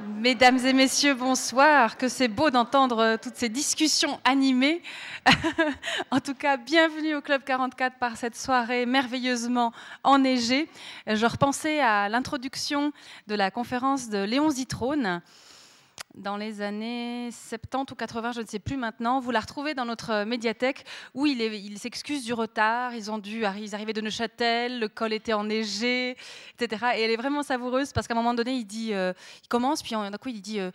Mesdames et messieurs, bonsoir. Que c'est beau d'entendre euh, toutes ces discussions animées. en tout cas, bienvenue au Club 44 par cette soirée merveilleusement enneigée. Je repensais à l'introduction de la conférence de Léon Zitrone dans les années 70 ou 80, je ne sais plus maintenant. Vous la retrouvez dans notre médiathèque où il, s'excuse du retard. Ils ont dû ils arrivaient de Neuchâtel, le col était enneigé, etc. Et elle est vraiment savoureuse parce qu'à un moment donné, il euh, commence, puis d'un coup, il dit. Euh,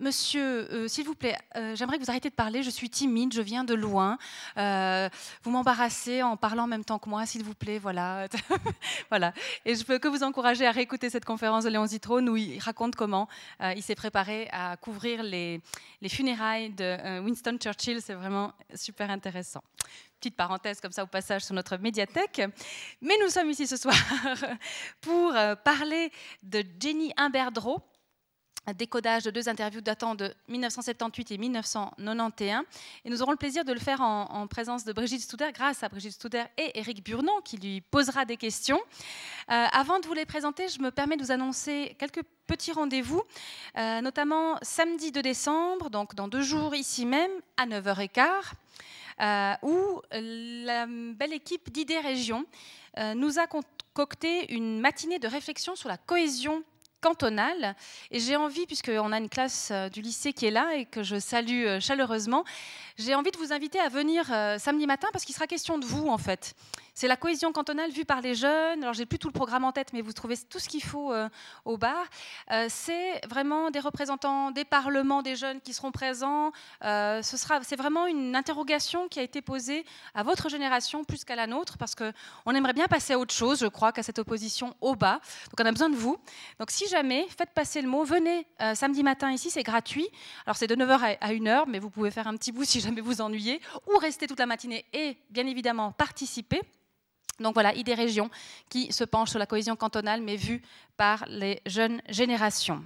Monsieur, euh, s'il vous plaît, euh, j'aimerais que vous arrêtiez de parler. Je suis timide, je viens de loin. Euh, vous m'embarrassez en parlant en même temps que moi, s'il vous plaît. Voilà. voilà. Et je peux que vous encourager à réécouter cette conférence de Léon Zitrone où il raconte comment il s'est préparé à couvrir les, les funérailles de Winston Churchill. C'est vraiment super intéressant petite parenthèse comme ça au passage sur notre médiathèque. Mais nous sommes ici ce soir pour parler de Jenny Imberdreau, décodage de deux interviews datant de 1978 et 1991. Et nous aurons le plaisir de le faire en, présence de Brigitte Studer, grâce à Brigitte Studer et Eric Burnon, qui lui posera des questions. Euh, avant de vous les présenter, je me permets de vous annoncer quelques petits rendez-vous, euh, notamment samedi 2 décembre, donc dans deux jours ici même, à 9h15. Euh, où la belle équipe d'idées régions nous a concocté une matinée de réflexion sur la cohésion cantonale. Et j'ai envie, puisqu'on a une classe euh, du lycée qui est là et que je salue euh, chaleureusement, j'ai envie de vous inviter à venir euh, samedi matin parce qu'il sera question de vous en fait. C'est la cohésion cantonale vue par les jeunes. Alors, j'ai plus tout le programme en tête, mais vous trouvez tout ce qu'il faut euh, au bar. Euh, c'est vraiment des représentants des parlements des jeunes qui seront présents. Euh, ce sera, c'est vraiment une interrogation qui a été posée à votre génération plus qu'à la nôtre, parce qu'on aimerait bien passer à autre chose, je crois, qu'à cette opposition au bas. Donc, on a besoin de vous. Donc, si jamais, faites passer le mot. Venez samedi matin ici, c'est gratuit. Alors, c'est de 9h à 1h, mais vous pouvez faire un petit bout si jamais vous ennuyez, ou rester toute la matinée et, bien évidemment, participer. Donc voilà, idée région qui se penche sur la cohésion cantonale, mais vue par les jeunes générations.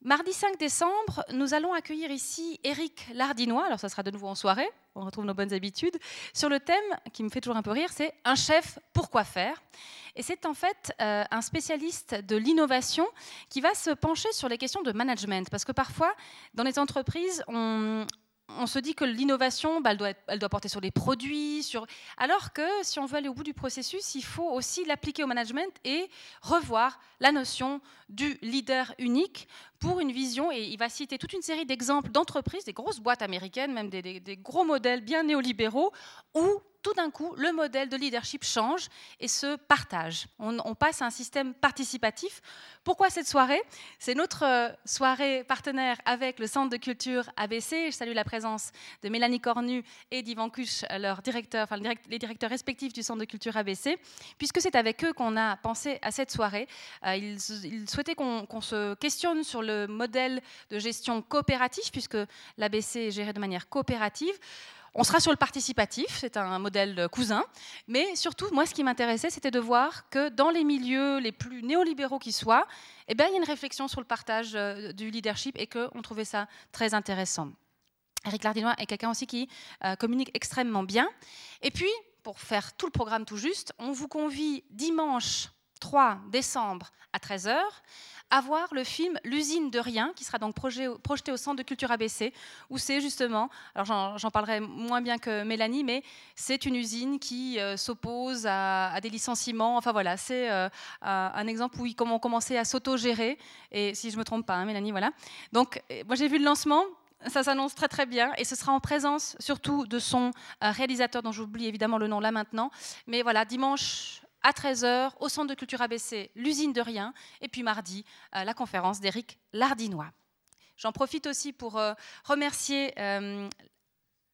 Mardi 5 décembre, nous allons accueillir ici Éric Lardinois, alors ça sera de nouveau en soirée, on retrouve nos bonnes habitudes, sur le thème qui me fait toujours un peu rire, c'est un chef, pourquoi faire? Et c'est en fait euh, un spécialiste de l'innovation qui va se pencher sur les questions de management, parce que parfois, dans les entreprises, on, on se dit que l'innovation, bah, elle, doit elle, doit porter sur les produits, sur... alors que si on veut aller au bout du processus, il faut aussi l'appliquer au management et revoir la notion du leader unique pour une vision. Et il va citer toute une série d'exemples d'entreprises, des grosses boîtes américaines, même des, gros modèles bien néolibéraux, où tout d'un coup, le modèle de leadership change et se partage. On, passe à un système participatif. Pourquoi cette soirée? C'est notre euh, soirée partenaire avec le Centre de culture ABC. Je salue la présence de Mélanie Cornu et d'Yvan Cuche, leur les directeurs respectifs du Centre de culture ABC, puisque c'est avec eux qu'on a pensé à cette soirée. Euh, ils, souhaitaient qu'on se questionne sur le modèle de gestion coopérative, puisque l'ABC est géré de manière coopérative. On sera sur le participatif, c'est un modèle cousin, mais surtout, moi, ce qui m'intéressait, c'était de voir que dans les milieux les plus néolibéraux qui soient, eh bien, il y a une réflexion sur le partage euh, du leadership et qu'on trouvait ça très intéressant. Eric Lardinois est quelqu'un aussi qui euh, communique extrêmement bien. Et puis, pour faire tout le programme tout juste, on vous convie dimanche 3 décembre à 13h à voir le film L'usine de rien, qui sera donc projeté au Centre de culture ABC, où c'est justement, alors j'en parlerai moins bien que Mélanie, mais c'est une usine qui euh, s'oppose à, des licenciements. Enfin voilà, c'est euh, un exemple où ils ont commencé à s'auto-gérer, et si je ne me trompe pas, hein, Mélanie, voilà. Donc moi j'ai vu le lancement, ça s'annonce très très bien et ce sera en présence surtout de son euh, réalisateur dont j'oublie évidemment le nom là maintenant. Mais voilà, dimanche à 13h au Centre de culture ABC, l'usine de rien, et puis mardi, euh, la conférence d'Éric Lardinois. J'en profite aussi pour euh, remercier euh,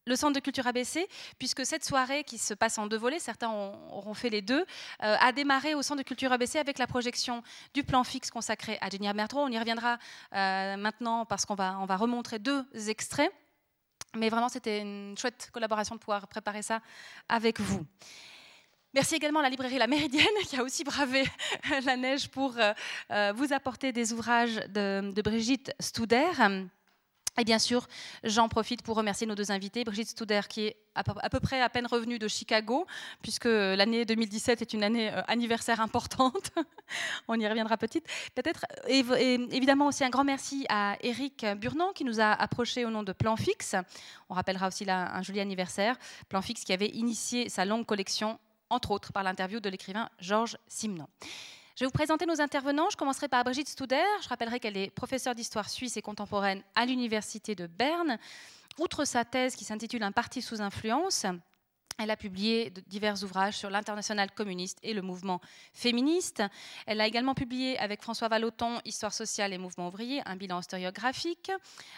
le Centre de culture ABC, puisque cette soirée qui se passe en deux volets, certains auront fait les deux, a démarré au Centre de culture ABC avec la projection du plan fixe consacré à Jenny Mertro. On y reviendra maintenant parce qu'on va, va remontrer deux extraits. Mais vraiment, c'était une chouette collaboration de pouvoir préparer ça avec vous. Merci également à la librairie La Méridienne qui a aussi bravé la neige pour euh, euh, vous apporter des ouvrages de, Brigitte Studer. Et bien sûr, j'en profite pour remercier nos deux invités. Brigitte Studer, qui est à peu près à peine revenue de Chicago, puisque l'année 2017 est une année euh, anniversaire importante. On y reviendra petite. Peut-être, évidemment aussi un grand merci à Eric Burnand, qui nous a approché au nom de Plan Fixe. On rappellera aussi là un joli anniversaire. Plan Fixe qui avait initié sa longue collection, entre autres par l'interview de l'écrivain Georges Simenon. Je vais vous présenter nos intervenants. Je commencerai par Brigitte Studer. Je rappellerai qu'elle est professeure d'histoire suisse et contemporaine à l'Université de Berne. Outre sa thèse qui s'intitule Un parti sous influence, elle a publié divers ouvrages sur l'international communiste et le mouvement féministe. Elle a également publié avec François Valoton Histoire sociale et mouvement ouvrier, un bilan historiographique.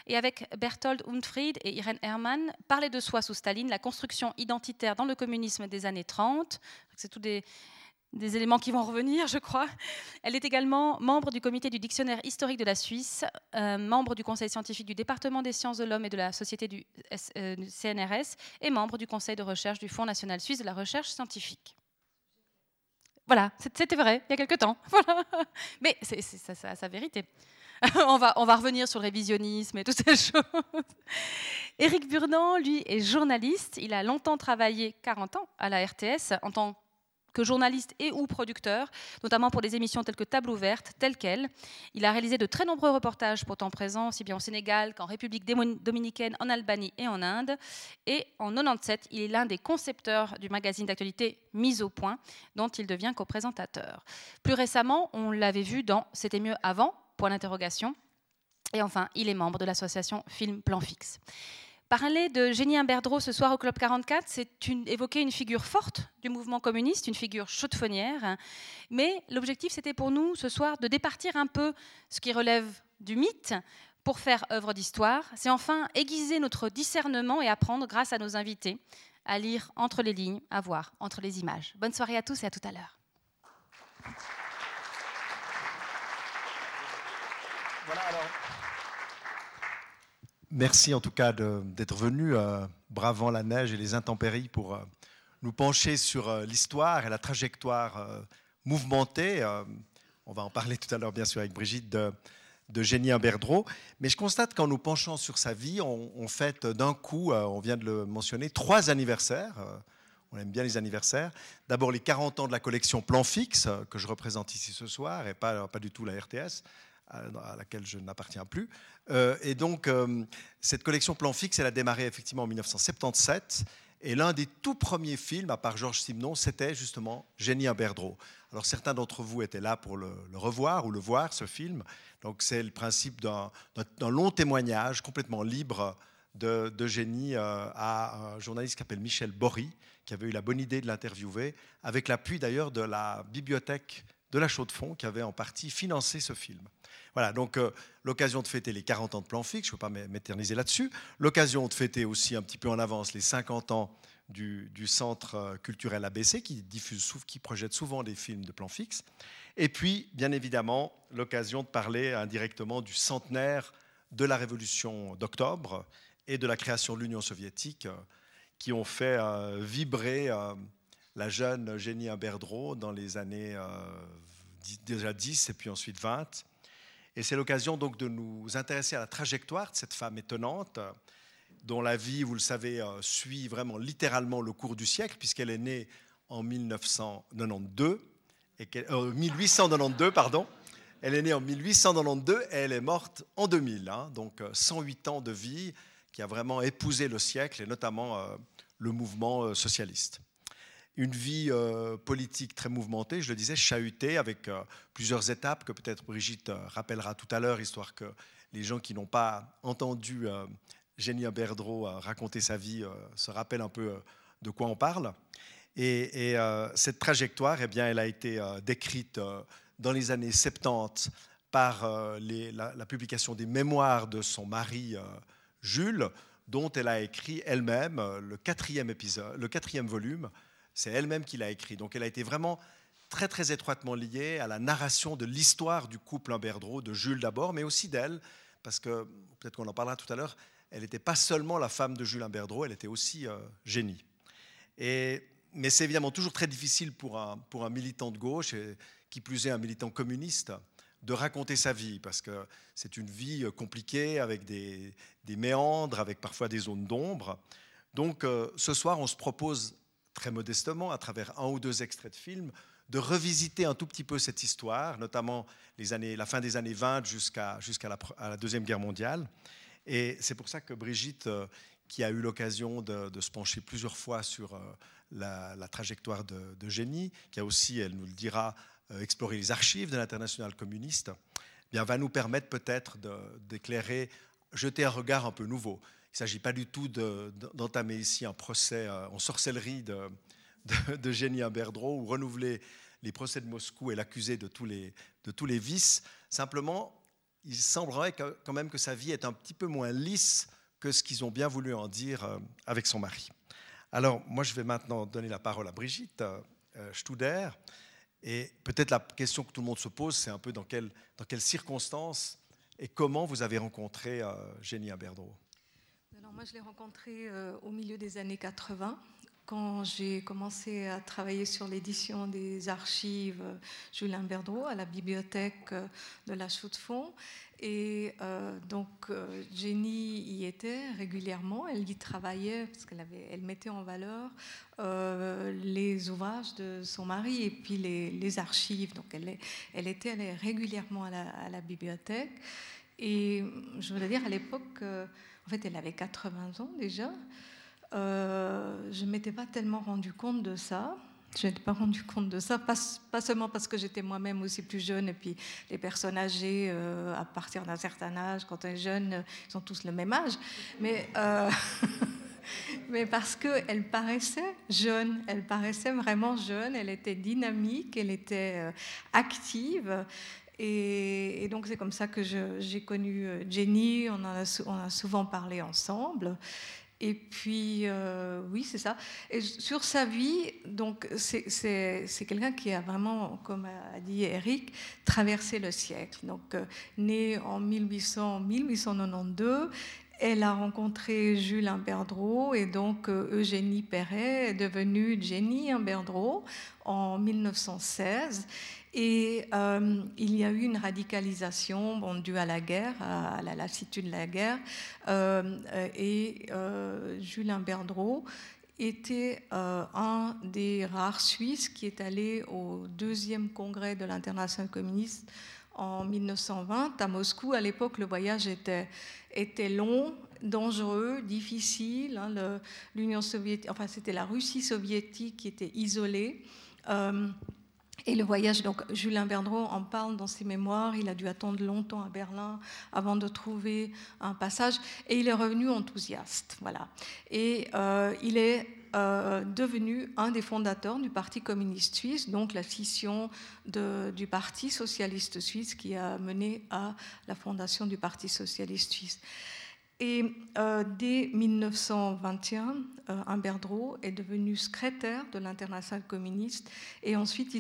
Et avec Berthold Unfried et Irène Hermann, Parler de soi sous Staline, la construction identitaire dans le communisme des années 30. C'est tout des, des éléments qui vont revenir, je crois. Elle est également membre du comité du dictionnaire historique de la Suisse, euh, membre du conseil scientifique du département des sciences de l'homme et de la société du, CNRS euh, et membre du conseil de recherche du Fonds national suisse de la recherche scientifique. Voilà, c'était vrai, il y a quelque temps. Mais c'est sa vérité. on, va, on va revenir sur le révisionnisme et toutes ces choses. Éric Burnand, lui, est journaliste. Il a longtemps travaillé, 40 ans, à la RTS en tant que journaliste et ou producteur, notamment pour des émissions telles que Table ouverte, telle qu'elle. Il a réalisé de très nombreux reportages pourtant présents, aussi bien au Sénégal qu'en République dominicaine, en Albanie et en Inde. Et en 97, il est l'un des concepteurs du magazine d'actualité Mise au point, dont il devient co-présentateur. Plus récemment, on l'avait vu dans C'était mieux avant, point d'interrogation. Et enfin, il est membre de l'association Film Plan Fixe. Parler de Génie Imberdreau ce soir au Club 44, c'est évoquer une figure forte du mouvement communiste, une figure chaudefonnière. Mais l'objectif, c'était pour nous ce soir de départir un peu ce qui relève du mythe pour faire œuvre d'histoire. C'est enfin aiguiser notre discernement et apprendre, grâce à nos invités, à lire entre les lignes, à voir entre les images. Bonne soirée à tous et à tout à l'heure. Merci en tout cas d'être venu, euh, bravant la neige et les intempéries, pour euh, nous pencher sur euh, l'histoire et la trajectoire mouvementée. on va en parler tout à l'heure, bien sûr, avec Brigitte, de, de Génie Imberdreau. Mais je constate qu'en nous penchant sur sa vie, on, fête d'un coup, on vient de le mentionner, trois anniversaires. on aime bien les anniversaires. D'abord les 40 ans de la collection Plan Fixe, que je représente ici ce soir, et pas du tout la RTS à laquelle je n'appartiens plus. Euh, et donc, euh, cette collection Plan Fixe, elle a démarré effectivement en 1977. Et l'un des tout premiers films, à part Georges Simenon, c'était justement Génie Imberdreau. Alors certains d'entre vous étaient là pour le, revoir ou le voir, ce film. Donc c'est le principe d'un long témoignage complètement libre de, de Génie euh, à un journaliste qui s'appelle Michel Bory, qui avait eu la bonne idée de l'interviewer, avec l'appui d'ailleurs de la bibliothèque de la Chaux-de-Fonds, qui avait en partie financé ce film. Voilà, donc euh, l'occasion de fêter les 40 ans de plan fixe, je ne peux pas m'éterniser là-dessus. L'occasion de fêter aussi un petit peu en avance les 50 ans du, centre euh, culturel ABC qui diffuse, qui projette souvent des films de plan fixe. Et puis, bien évidemment, l'occasion de parler indirectement du centenaire de la révolution d'octobre et de la création de l'Union soviétique euh, qui ont fait vibrer la jeune Génie Imberdreau dans les années déjà 10 et puis ensuite 20 et c'est l'occasion donc de nous intéresser à la trajectoire de cette femme étonnante, dont la vie, vous le savez, euh, suit vraiment littéralement le cours du siècle, puisqu'elle est née en 1992, et 1892, euh, pardon. Elle est née en 1892 et elle est morte en 2000. Hein. donc 108 euh, ans de vie qui a vraiment épousé le siècle et notamment le mouvement socialiste une vie euh, politique très mouvementée, je le disais, chahutée, avec euh, plusieurs étapes que peut-être Brigitte euh, rappellera tout à l'heure, histoire que les gens qui n'ont pas entendu Génie Berdreau raconter sa vie se rappellent un peu de quoi on parle. Et, cette trajectoire, eh bien, elle a été décrite dans les années 70 par la, la, publication des mémoires de son mari Jules, dont elle a écrit elle-même le le quatrième volume, c'est elle-même qui l'a écrit. Donc elle a été vraiment très très étroitement liée à la narration de l'histoire du couple Imberdreau, de Jules d'abord, mais aussi d'elle, parce que peut-être qu'on en parlera tout à l'heure, elle n'était pas seulement la femme de Jules Imberdreau, elle était aussi euh, génie. Et, mais c'est évidemment toujours très difficile pour un, pour un militant de gauche, et qui plus est un militant communiste, de raconter sa vie, parce que c'est une vie compliquée avec des, méandres, avec parfois des zones d'ombre. Donc ce soir, on se propose très modestement, à travers un ou deux extraits de films, de revisiter un tout petit peu cette histoire, notamment les années, la fin des années 20 jusqu'à jusqu'à la, Deuxième Guerre mondiale. Et c'est pour ça que Brigitte, euh, qui a eu l'occasion de, se pencher plusieurs fois sur euh, la, trajectoire de, Génie, qui a aussi, elle nous le dira, euh, exploré les archives de l'international communiste, eh bien, va nous permettre peut-être d'éclairer, jeter un regard un peu nouveau. Il ne s'agit pas du tout d'entamer ici un procès en sorcellerie de, de, Génie Imberdro ou renouveler les procès de Moscou et l'accuser de, tous les, de vices. Simplement, il semblerait quand même que sa vie est un petit peu moins lisse que ce qu'ils ont bien voulu en dire euh, avec son mari. Alors, moi, je vais maintenant donner la parole à Brigitte euh, Studer. Et peut-être la question que tout le monde se pose, c'est un peu dans, quelle, dans quelles circonstances et comment vous avez rencontré euh, Génie Imberdro Moi, je l'ai rencontré au milieu des années 80 quand j'ai commencé à travailler sur l'édition des archives Julien Berdreau à la bibliothèque de la Chaux-de-Fonds. Et euh, donc, euh, Jenny y était régulièrement, elle y travaillait parce qu'elle elle mettait en valeur euh, les ouvrages de son mari et puis les, archives. Donc, elle, elle était régulièrement à la, à la, bibliothèque. Et je voudrais dire, à l'époque, en fait, elle avait 80 ans déjà. Euh, je ne m'étais pas tellement rendu compte de ça. Je n'étais pas rendu compte de ça, pas, seulement parce que j'étais moi-même aussi plus jeune, et puis les personnes âgées, euh, à partir d'un certain âge, quand on est jeune, ils sont tous le même âge, mais, euh, mais parce qu'elle paraissait jeune, elle paraissait vraiment jeune, elle était dynamique, elle était active. Et, donc c'est comme ça que j'ai connu Jenny, on en, a, souvent parlé ensemble. Et puis, euh, oui, c'est ça. Et sur sa vie, donc, c'est quelqu'un qui a vraiment, comme a dit Eric, traversé le siècle. Donc, euh, né en 1800, 1892, elle a rencontré Jules Imberdreau et donc euh, Eugénie Perret est devenue Jenny Imberdreau en 1916. Et euh, il y a eu une radicalisation bon, due à la guerre, à, la lassitude de la guerre. Euh, et euh, Julien Berdreau était un des rares Suisses qui est allé au deuxième congrès de l'international communiste en 1920 à Moscou. À l'époque, le voyage était, était long, dangereux, difficile. Hein, L'Union soviétique, enfin c'était la Russie soviétique qui était isolée. Et le voyage, donc Julien Berdreau en parle dans ses mémoires, il a dû attendre longtemps à Berlin avant de trouver un passage, et il est revenu enthousiaste. Voilà. Et euh, il est euh, devenu un des fondateurs du Parti communiste suisse, donc la scission du Parti socialiste suisse qui a mené à la fondation du Parti socialiste suisse. Et euh, dès 1921, euh, Imberdreau est devenu secrétaire de l'International communiste. Et ensuite,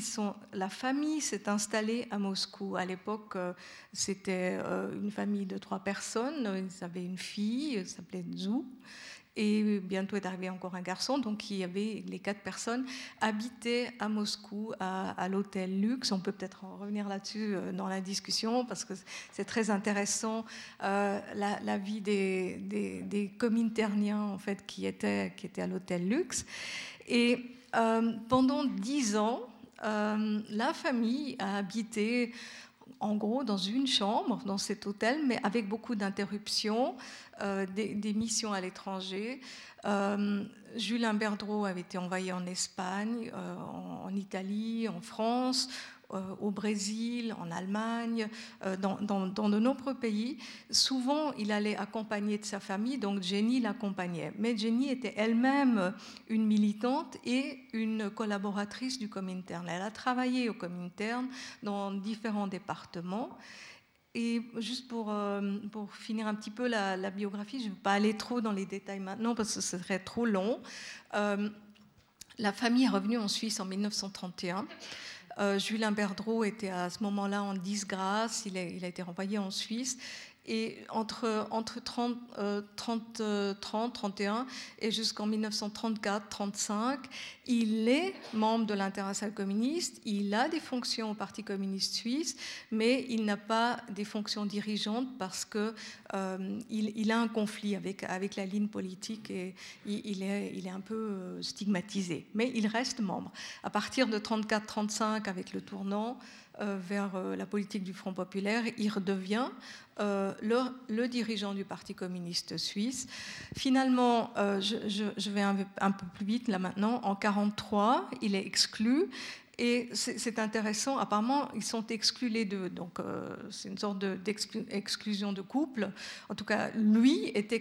la famille s'est installée à Moscou. À l'époque, euh, c'était euh, une famille de trois personnes. Ils avaient une fille, elle s'appelait Zhou. Et bientôt est arrivé encore un garçon, donc il y avait les quatre personnes habitaient à Moscou, à, l'hôtel Luxe. On peut peut-être en revenir là-dessus euh, dans la discussion parce que c'est très intéressant euh, la, vie des, des, des, en fait qui étaient, qui étaient à l'hôtel Luxe. Et euh, pendant dix ans, la famille a habité en gros dans une chambre dans cet hôtel, mais avec beaucoup d'interruptions, euh, des, missions à l'étranger. Euh, Julien Berdreau avait été envoyé en Espagne, euh, en, Italie, en France, au Brésil, en Allemagne, euh, dans, de nombreux pays. Souvent, il allait accompagner de sa famille, donc Jenny l'accompagnait. Mais Jenny était elle-même une militante et une collaboratrice du Comintern. Elle a travaillé au Comintern dans différents départements. Et juste pour, euh, pour finir un petit peu la, biographie, je ne vais pas aller trop dans les détails maintenant parce que ce serait trop long. la famille est revenue en Suisse en 1931. Euh, Julien Berdreau était à ce moment-là en disgrâce, il a, il a, été renvoyé en Suisse. Et entre, entre 30, 30, 30, 31 et jusqu'en 1934-35, il est membre de l'international communiste, il a des fonctions au Parti communiste suisse, mais il n'a pas des fonctions dirigeantes parce qu'il euh, a un conflit avec, la ligne politique et il, est, il est un peu euh, stigmatisé. Mais il reste membre. À partir de 34-35, avec le tournant, euh, vers la politique du Front populaire, il redevient le, le, dirigeant du Parti communiste suisse. Finalement, je, je, vais un, un, peu plus vite là maintenant, en 1943, il est exclu et c'est intéressant, apparemment, ils sont exclus les deux. Donc, euh, c'est une sorte d'exclusion de, couple. En tout cas, lui est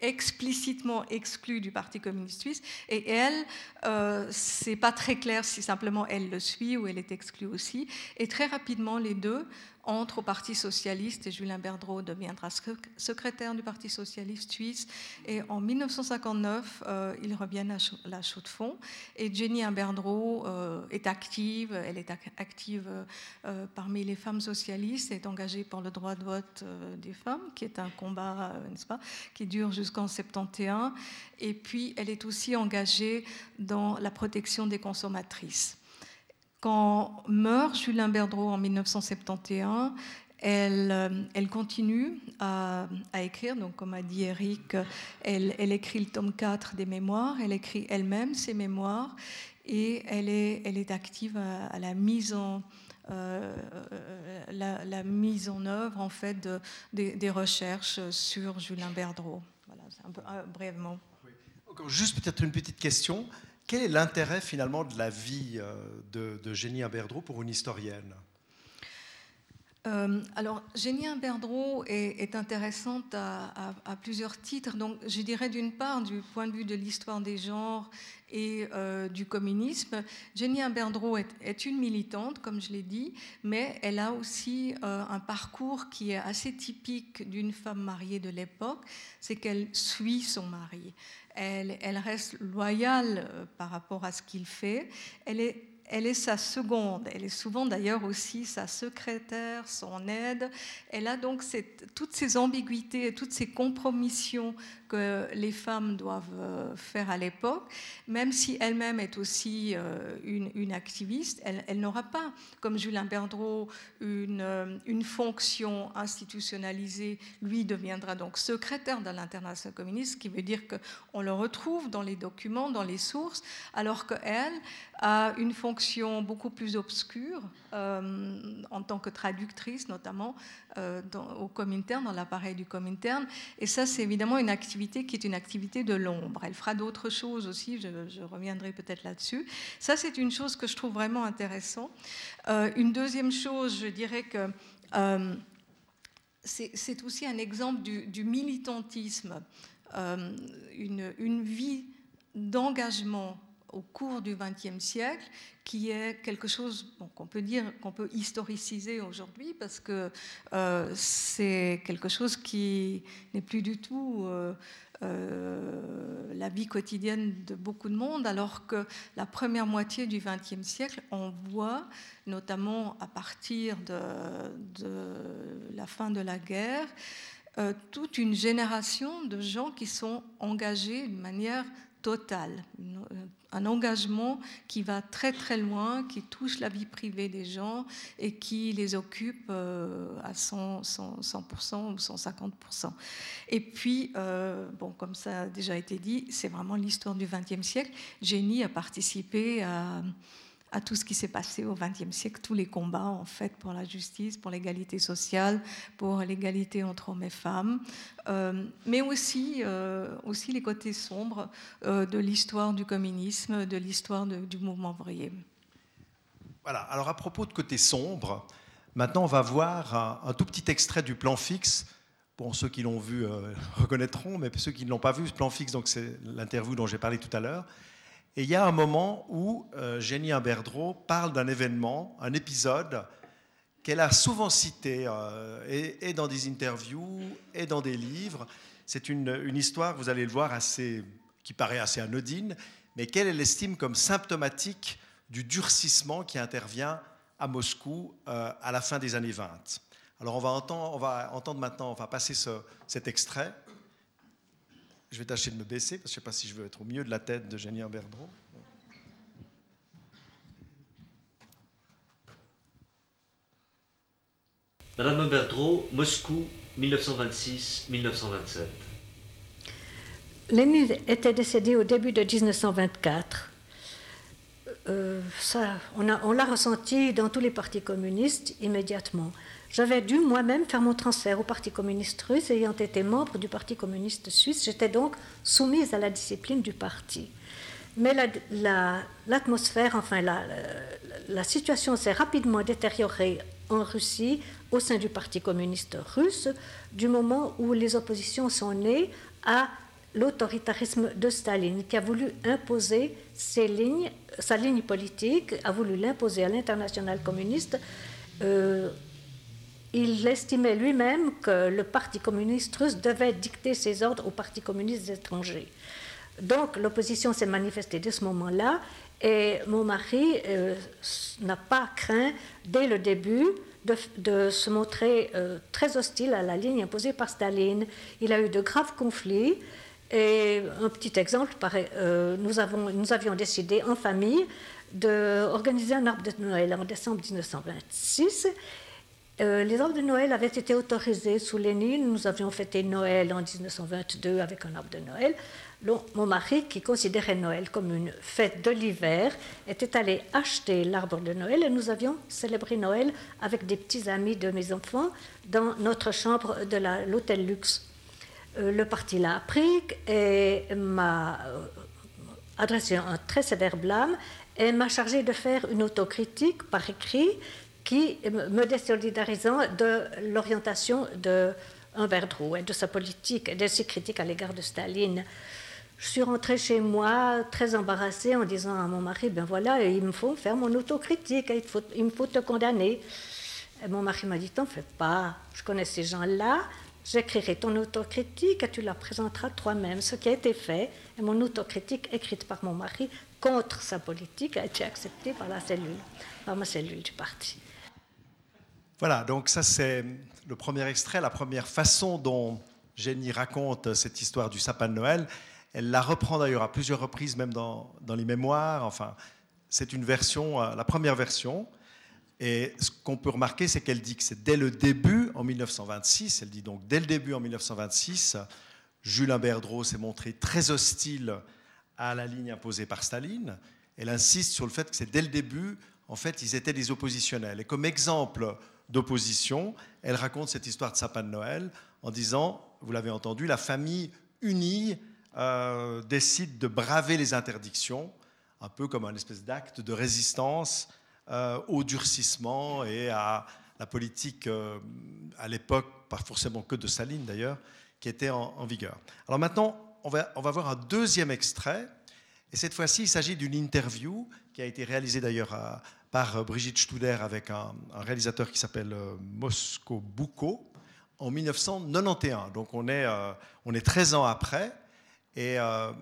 explicitement exclu du Parti communiste suisse. Et elle, euh, c'est pas très clair si simplement elle le suit ou elle est exclue aussi. Et très rapidement, les deux entre au Parti socialiste et Julien Berdreau deviendra secrétaire du Parti socialiste suisse. Et en 1959, euh, ils reviennent à la chaux de fonds. Et Jenny Berdreau euh, est active, elle est active euh, parmi les femmes socialistes, est engagée pour le droit de vote des femmes, qui est un combat, n'est-ce pas, qui dure jusqu'en 71. Et puis, elle est aussi engagée dans la protection des consommatrices. Quand meurt Julien Berdreau en 1971, elle, euh, elle continue à, écrire, donc comme a dit Eric, elle, écrit le tome 4 des mémoires, elle écrit elle-même ses mémoires et elle est, active à, la mise en, euh, la, mise en œuvre en fait des recherches sur Julien Berdreau. Voilà, un peu, euh, brièvement. Juste peut-être une petite question. Quel est l'intérêt finalement de la vie euh, de, de Génie pour une historienne? Euh, alors, Génie Imberdreau est, intéressante à, plusieurs titres. Donc, je dirais d'une part, du point de vue de l'histoire des genres et euh, du communisme, Jenny Imberdreau est, une militante, comme je l'ai dit, mais elle a aussi un parcours qui est assez typique d'une femme mariée de l'époque, c'est qu'elle suit son mari elle, reste loyale euh, par rapport à ce qu'il fait. Elle est, elle est sa seconde, elle est souvent d'ailleurs aussi sa secrétaire, son aide. Elle a donc toutes ces ambiguïtés et toutes ces compromissions que les femmes doivent euh, faire à l'époque, même si elle-même est aussi euh, une, activiste, elle, n'aura pas, comme Julien Berdreau, une, euh, une, fonction institutionnalisée. Lui deviendra donc secrétaire de l'international communiste, ce qui veut dire qu'on le retrouve dans les documents, dans les sources, alors qu'elle a une fonction beaucoup plus obscure en tant que traductrice, notamment dans, au Comintern, dans l'appareil du Comintern. Et ça, c'est évidemment une activité qui est une activité de l'ombre. Elle fera d'autres choses aussi, je, reviendrai peut-être là-dessus. Ça, c'est une chose que je trouve vraiment intéressante. Euh, une deuxième chose, je dirais que euh, c'est aussi un exemple du, militantisme, euh, une vie d'engagement au cours du XXe siècle, qui est quelque chose qu'on peut dire, qu'on peut historiciser aujourd'hui, parce que euh, c'est quelque chose qui n'est plus du tout euh, euh, la vie quotidienne de beaucoup de monde, alors que la première moitié du XXe siècle, on voit, notamment à partir de, de la fin de la guerre, toute une génération de gens qui sont engagés de manière total, un engagement qui va très très loin, qui touche la vie privée des gens et qui les occupe euh, à 100, 100%, ou 150%. Et puis, euh, bon, comme ça a déjà été dit, c'est vraiment l'histoire du XXe siècle. Génie a participé à à tout ce qui s'est passé au XXe siècle, tous les combats en fait pour la justice, pour l'égalité sociale, pour l'égalité entre hommes et femmes, euh, mais aussi, euh, aussi les côtés sombres euh, de l'histoire du communisme, de l'histoire du mouvement ouvrier. Voilà, alors à propos de côté sombre, maintenant on va voir un, tout petit extrait du plan fixe. Bon, ceux qui l'ont vu reconnaîtront, mais ceux qui ne l'ont pas vu, ce plan fixe, donc c'est l'interview dont j'ai parlé tout à l'heure. Et il y a un moment où euh, Jenny Imberdreau parle d'un événement, un épisode qu'elle a souvent cité, euh, et, dans des interviews, et dans des livres. C'est une, histoire, vous allez le voir, assez, qui paraît assez anodine, mais qu'elle estime comme symptomatique du durcissement qui intervient à Moscou euh, à la fin des années 20. Alors on va entendre, on va entendre maintenant, on va passer cet extrait. Je vais tâcher de me baisser parce que je ne sais pas si je veux être au milieu de la tête de Jenny Berdreau. Madame Berdreau, Moscou, 1926-1927. Lénine était décédé au début de 1924. Euh, ça, on l'a ressenti dans tous les partis communistes immédiatement. J'avais dû moi-même faire mon transfert au Parti communiste russe, ayant été membre du Parti communiste suisse. J'étais donc soumise à la discipline du parti. Mais l'atmosphère, la, enfin la, situation s'est rapidement détériorée en Russie au sein du Parti communiste russe du moment où les oppositions sont nées à l'autoritarisme de Staline, qui a voulu imposer sa ligne politique, a voulu l'imposer à l'international communiste. Euh, il estimait lui-même que le Parti communiste russe devait dicter ses ordres au Parti communiste étranger. Donc l'opposition s'est manifestée dès ce moment-là et mon mari euh, n'a pas craint dès le début de, se montrer euh, très hostile à la ligne imposée par Staline. Il a eu de graves conflits. Et un petit exemple, euh, nous, nous avions décidé en famille d'organiser un arbre de Noël en décembre 1926. Euh, les arbres de Noël avaient été autorisés sous Lénine. Nous avions fêté Noël en 1922 avec un arbre de Noël. Mon mari, qui considérait Noël comme une fête de l'hiver, était allé acheter l'arbre de Noël et nous avions célébré Noël avec des petits amis de mes enfants dans notre chambre de l'hôtel Luxe. Euh, le parti l'a appris et m'a euh, adressé un très sévère blâme et m'a chargé de faire une autocritique par écrit qui me désolidarisant de l'orientation de Humbert et de sa politique et de ses critiques à l'égard de Staline. Je suis rentrée chez moi très embarrassée en disant à mon mari, ben voilà, il me faut faire mon autocritique, il, il me faut te condamner. Mon mari m'a dit, t'en fais pas, je connais ces gens-là, j'écrirai ton autocritique et tu la présenteras toi-même. Ce qui a été fait, et mon autocritique écrite par mon mari contre sa politique a été acceptée par la cellule, par ma cellule du parti. Voilà, donc ça c'est le premier extrait, la première façon dont Jenny raconte cette histoire du sapin de Noël. Elle la reprend d'ailleurs à plusieurs reprises, même dans, les mémoires. Enfin, c'est une version, euh, la première version. Et ce qu'on peut remarquer, c'est qu'elle dit que c'est dès le début, en 1926, elle dit donc dès le début, en 1926, Jules Berdreau s'est montré très hostile à la ligne imposée par Staline. Elle insiste sur le fait que c'est dès le début, en fait, ils étaient des oppositionnels. Et comme exemple d'opposition, elle raconte cette histoire de sapin de Noël en disant, vous l'avez entendu, la famille unie euh, décide de braver les interdictions, un peu comme un espèce d'acte de résistance euh, au durcissement et à la politique, euh, à l'époque, pas forcément que de Saline d'ailleurs, qui était en, vigueur. Alors maintenant, on va, on va voir un deuxième extrait, et cette fois-ci, il s'agit d'une interview qui a été réalisée d'ailleurs par Brigitte Studer avec un, réalisateur qui s'appelle Mosco Bouko en 1991. Donc on est, on est 13 ans après. Et, euh,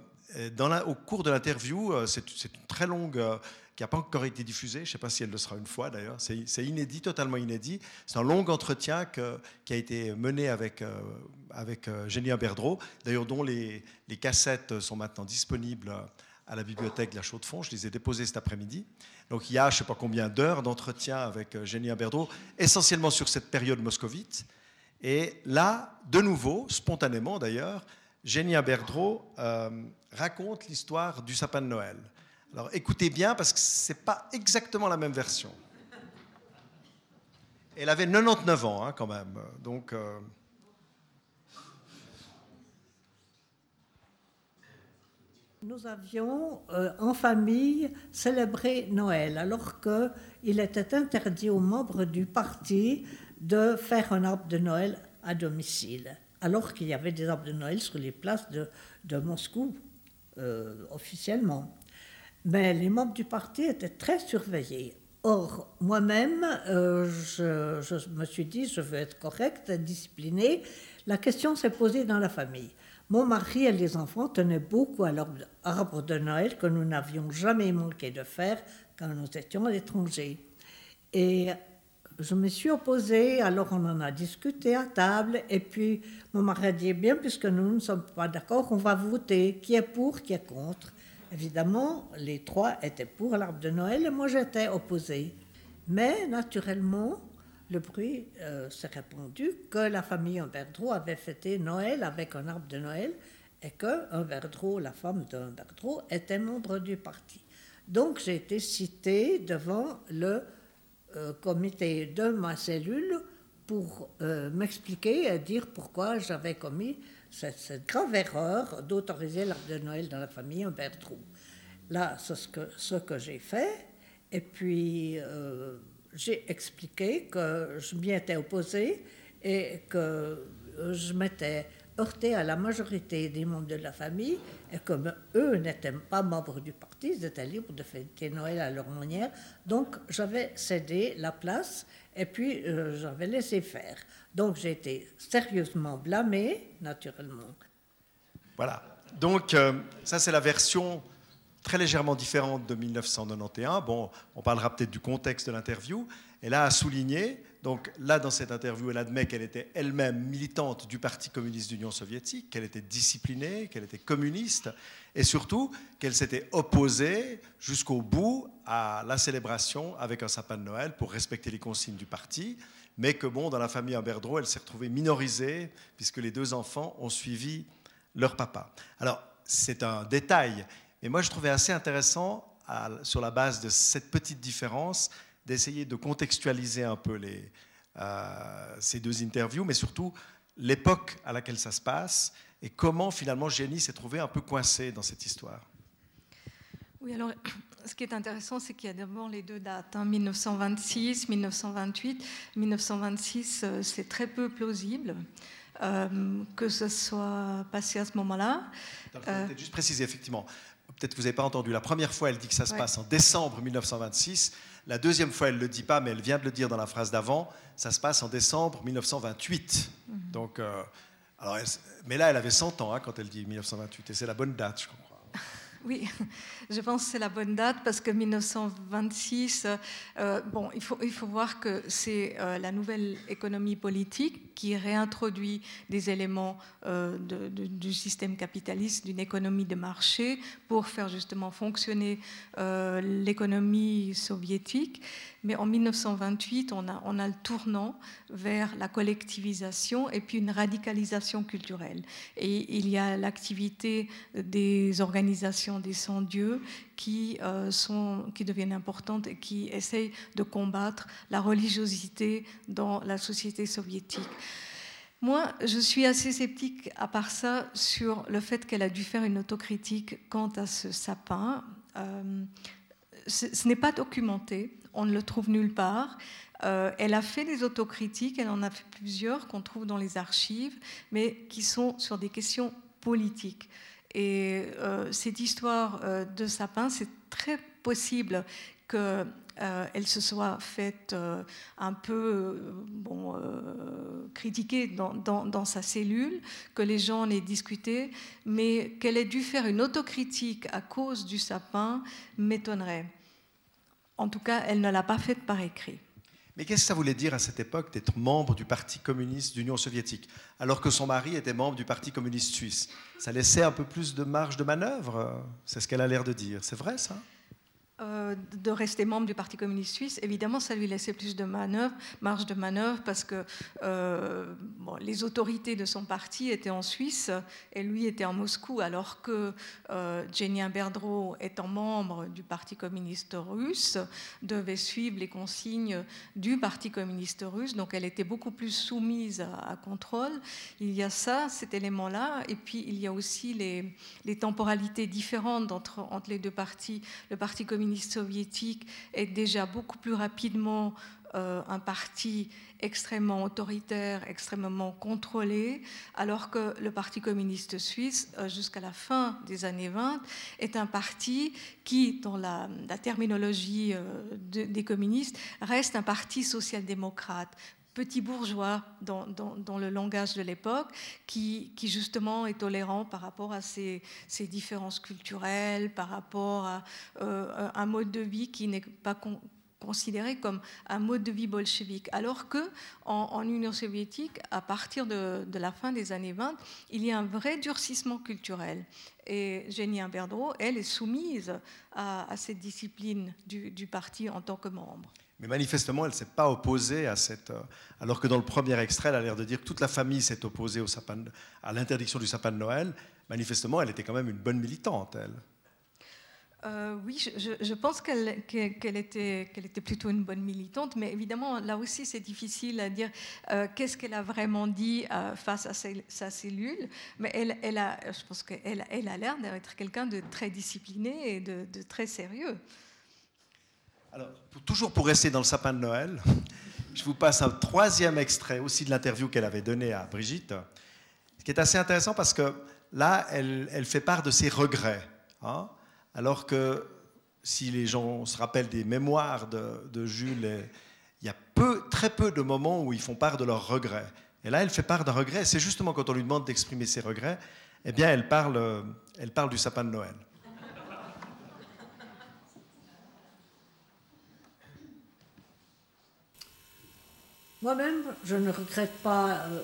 au cours de l'interview, euh, c'est une très longue euh, qui n'a pas encore été diffusée. Je ne sais pas si elle le sera une fois d'ailleurs. C'est inédit, totalement inédit. C'est un long entretien qui a été mené avec, avec Génia Berdreau, d'ailleurs dont les, cassettes sont maintenant disponibles à la bibliothèque de la Chaux-de-Fonds. Je les ai déposées cet après-midi. Donc il y a je ne sais pas combien d'heures d'entretien avec Génia Berdreau, essentiellement sur cette période moscovite. Et là, de nouveau, spontanément d'ailleurs, Génia Berdreau euh, raconte l'histoire du sapin de Noël. Alors écoutez bien parce que ce n'est pas exactement la même version. Elle avait 99 ans hein, quand même. Donc, euh, Nous avions euh, en famille célébré Noël alors qu'il était interdit aux membres du parti de faire un arbre de Noël à domicile alors qu'il y avait des arbres de Noël sur les places de, Moscou, euh, officiellement. Mais les membres du parti étaient très surveillés. Or, moi-même, euh, je, me suis dit, je veux être correcte, disciplinée. La question s'est posée dans la famille. Mon mari et les enfants tenaient beaucoup à l'arbre de Noël que nous n'avions jamais manqué de faire quand nous étions à l'étranger. Et je me suis opposée, alors on en a discuté à table, et puis mon mari a dit, eh bien, puisque nous ne sommes pas d'accord, on va voter, qui est pour, qui est contre? Évidemment, les trois étaient pour l'arbre de Noël, et moi j'étais opposée. Mais naturellement, le bruit euh, s'est répandu que la famille Humberdreau avait fêté Noël avec un arbre de Noël, et que Humberdreau, la femme de Humberdreau, était membre du parti. Donc j'ai été citée devant le euh, comité de ma cellule pour euh, m'expliquer et dire pourquoi j'avais commis cette, grave erreur d'autoriser l'arbre de Noël dans la famille Bertrou. Là, c'est ce que, j'ai fait. Et puis, j'ai expliqué que je m'y étais opposée et que je m'étais heurté à la majorité des membres de la famille et comme eux n'étaient pas membres du parti, ils étaient libres de fêter Noël à leur manière. Donc j'avais cédé la place et puis euh, j'avais laissé faire. Donc j'ai été sérieusement blâmée, naturellement. Voilà. Donc euh, ça c'est la version très légèrement différente de 1991. Bon, on parlera peut-être du contexte de l'interview. Elle a souligné, donc là dans cette interview, elle admet qu'elle était elle-même militante du Parti communiste d'Union soviétique, qu'elle était disciplinée, qu'elle était communiste, et surtout qu'elle s'était opposée jusqu'au bout à la célébration avec un sapin de Noël pour respecter les consignes du parti, mais que bon, dans la famille Amberdreau, elle s'est retrouvée minorisée puisque les deux enfants ont suivi leur papa. Alors, c'est un détail, mais moi je trouvais assez intéressant, sur la base de cette petite différence, d'essayer de contextualiser un peu les, euh, ces deux interviews, mais surtout l'époque à laquelle ça se passe et comment finalement Jenny s'est trouvée un peu coincée dans cette histoire. Oui, alors ce qui est intéressant, c'est qu'il y a d'abord les deux dates, 1926, 1928. 1926, c'est très peu plausible. Euh, que ce soit passé à ce moment-là. Euh, juste préciser, effectivement. Peut-être que vous n'avez pas entendu. La première fois, elle dit que ça se passe en décembre 1926. La deuxième fois, elle ne le dit pas, mais elle vient de le dire dans la phrase d'avant. Ça se passe en décembre 1928. Mhm. Donc, euh, alors, mais là, elle avait 100 ans hein, quand elle dit 1928, et c'est la bonne date, je crois. Oui, je pense que c'est la bonne date parce que 1926, euh, bon, il faut, il faut voir que c'est euh, la nouvelle économie politique qui réintroduit des éléments euh, du système capitaliste, d'une économie de marché pour faire justement fonctionner l'économie soviétique. Mais en 1928, on a, on a le tournant vers la collectivisation et puis une radicalisation culturelle. Et il y a l'activité des organisations des sans-dieux qui, euh, qui deviennent importantes et qui essayent de combattre la religiosité dans la société soviétique. Moi, je suis assez sceptique, à part ça, sur le fait qu'elle a dû faire une autocritique quant à ce sapin. Euh, ce n'est pas documenté on ne le trouve nulle part. Euh, elle a fait des autocritiques, elle en a fait plusieurs qu'on trouve dans les archives, mais qui sont sur des questions politiques. Et euh, cette histoire euh, de sapin, c'est très possible qu'elle se soit faite un peu critiquée dans, dans, sa cellule, que les gens en aient discuté, mais qu'elle ait dû faire une autocritique à cause du sapin m'étonnerait. En tout cas, elle ne l'a pas faite par écrit. Mais qu'est-ce que ça voulait dire à cette époque d'être membre du Parti communiste d'Union soviétique, alors que son mari était membre du Parti communiste suisse? Ça laissait un peu plus de marge de manœuvre C'est ce qu'elle a l'air de dire. C'est vrai ça? Euh, de rester membre du Parti communiste suisse, évidemment, ça lui laissait plus de marge de manœuvre, parce que euh, les autorités de son parti étaient en Suisse et lui était en Moscou, alors que euh, Jenny Berdreau, étant membre du Parti communiste russe, devait suivre les consignes du Parti communiste russe, donc elle était beaucoup plus soumise à, contrôle. Il y a ça, cet élément-là, et puis il y a aussi les, les temporalités différentes entre, entre les deux partis. Le Parti communiste soviétique est déjà beaucoup plus rapidement euh, un parti extrêmement autoritaire, extrêmement contrôlé, alors que le Parti communiste suisse, euh, jusqu'à la fin des années 20, est un parti qui, dans la, terminologie euh, des communistes, reste un parti social-démocrate, petit bourgeois dans, le langage de l'époque, qui, justement est tolérant par rapport à ces, différences culturelles, par rapport à euh, un mode de vie qui n'est pas considéré comme un mode de vie bolchevique, alors que en, Union soviétique, à partir de, la fin des années 20, il y a un vrai durcissement culturel. Et Jenny Imberdro, elle, est soumise à, cette discipline du, parti en tant que membre. Mais manifestement, elle ne s'est pas opposée à cette. Euh, alors que dans le premier extrait, elle a l'air de dire que toute la famille s'est opposée à l'interdiction du sapin de Noël. Manifestement, elle était quand même une bonne militante, elle. Euh, oui, je, pense qu'elle était, plutôt une bonne militante, mais évidemment, là aussi, c'est difficile à dire euh, qu'est-ce qu'elle a vraiment dit face à sa, cellule. Mais elle, a, je pense qu'elle elle a l'air d'être quelqu'un de très discipliné et de, très sérieux. Alors, toujours pour rester dans le sapin de Noël, je vous passe un troisième extrait aussi de l'interview qu'elle avait donnée à Brigitte, ce qui est assez intéressant parce que là, elle, elle fait part de ses regrets. Hein alors que si les gens se rappellent des mémoires de, Jules, il y a peu, très peu de moments où ils font part de leurs regrets. Et là, elle fait part d'un regret. C'est justement quand on lui demande d'exprimer ses regrets, eh bien, elle parle, elle parle du sapin de Noël. Moi-même, je ne regrette pas euh,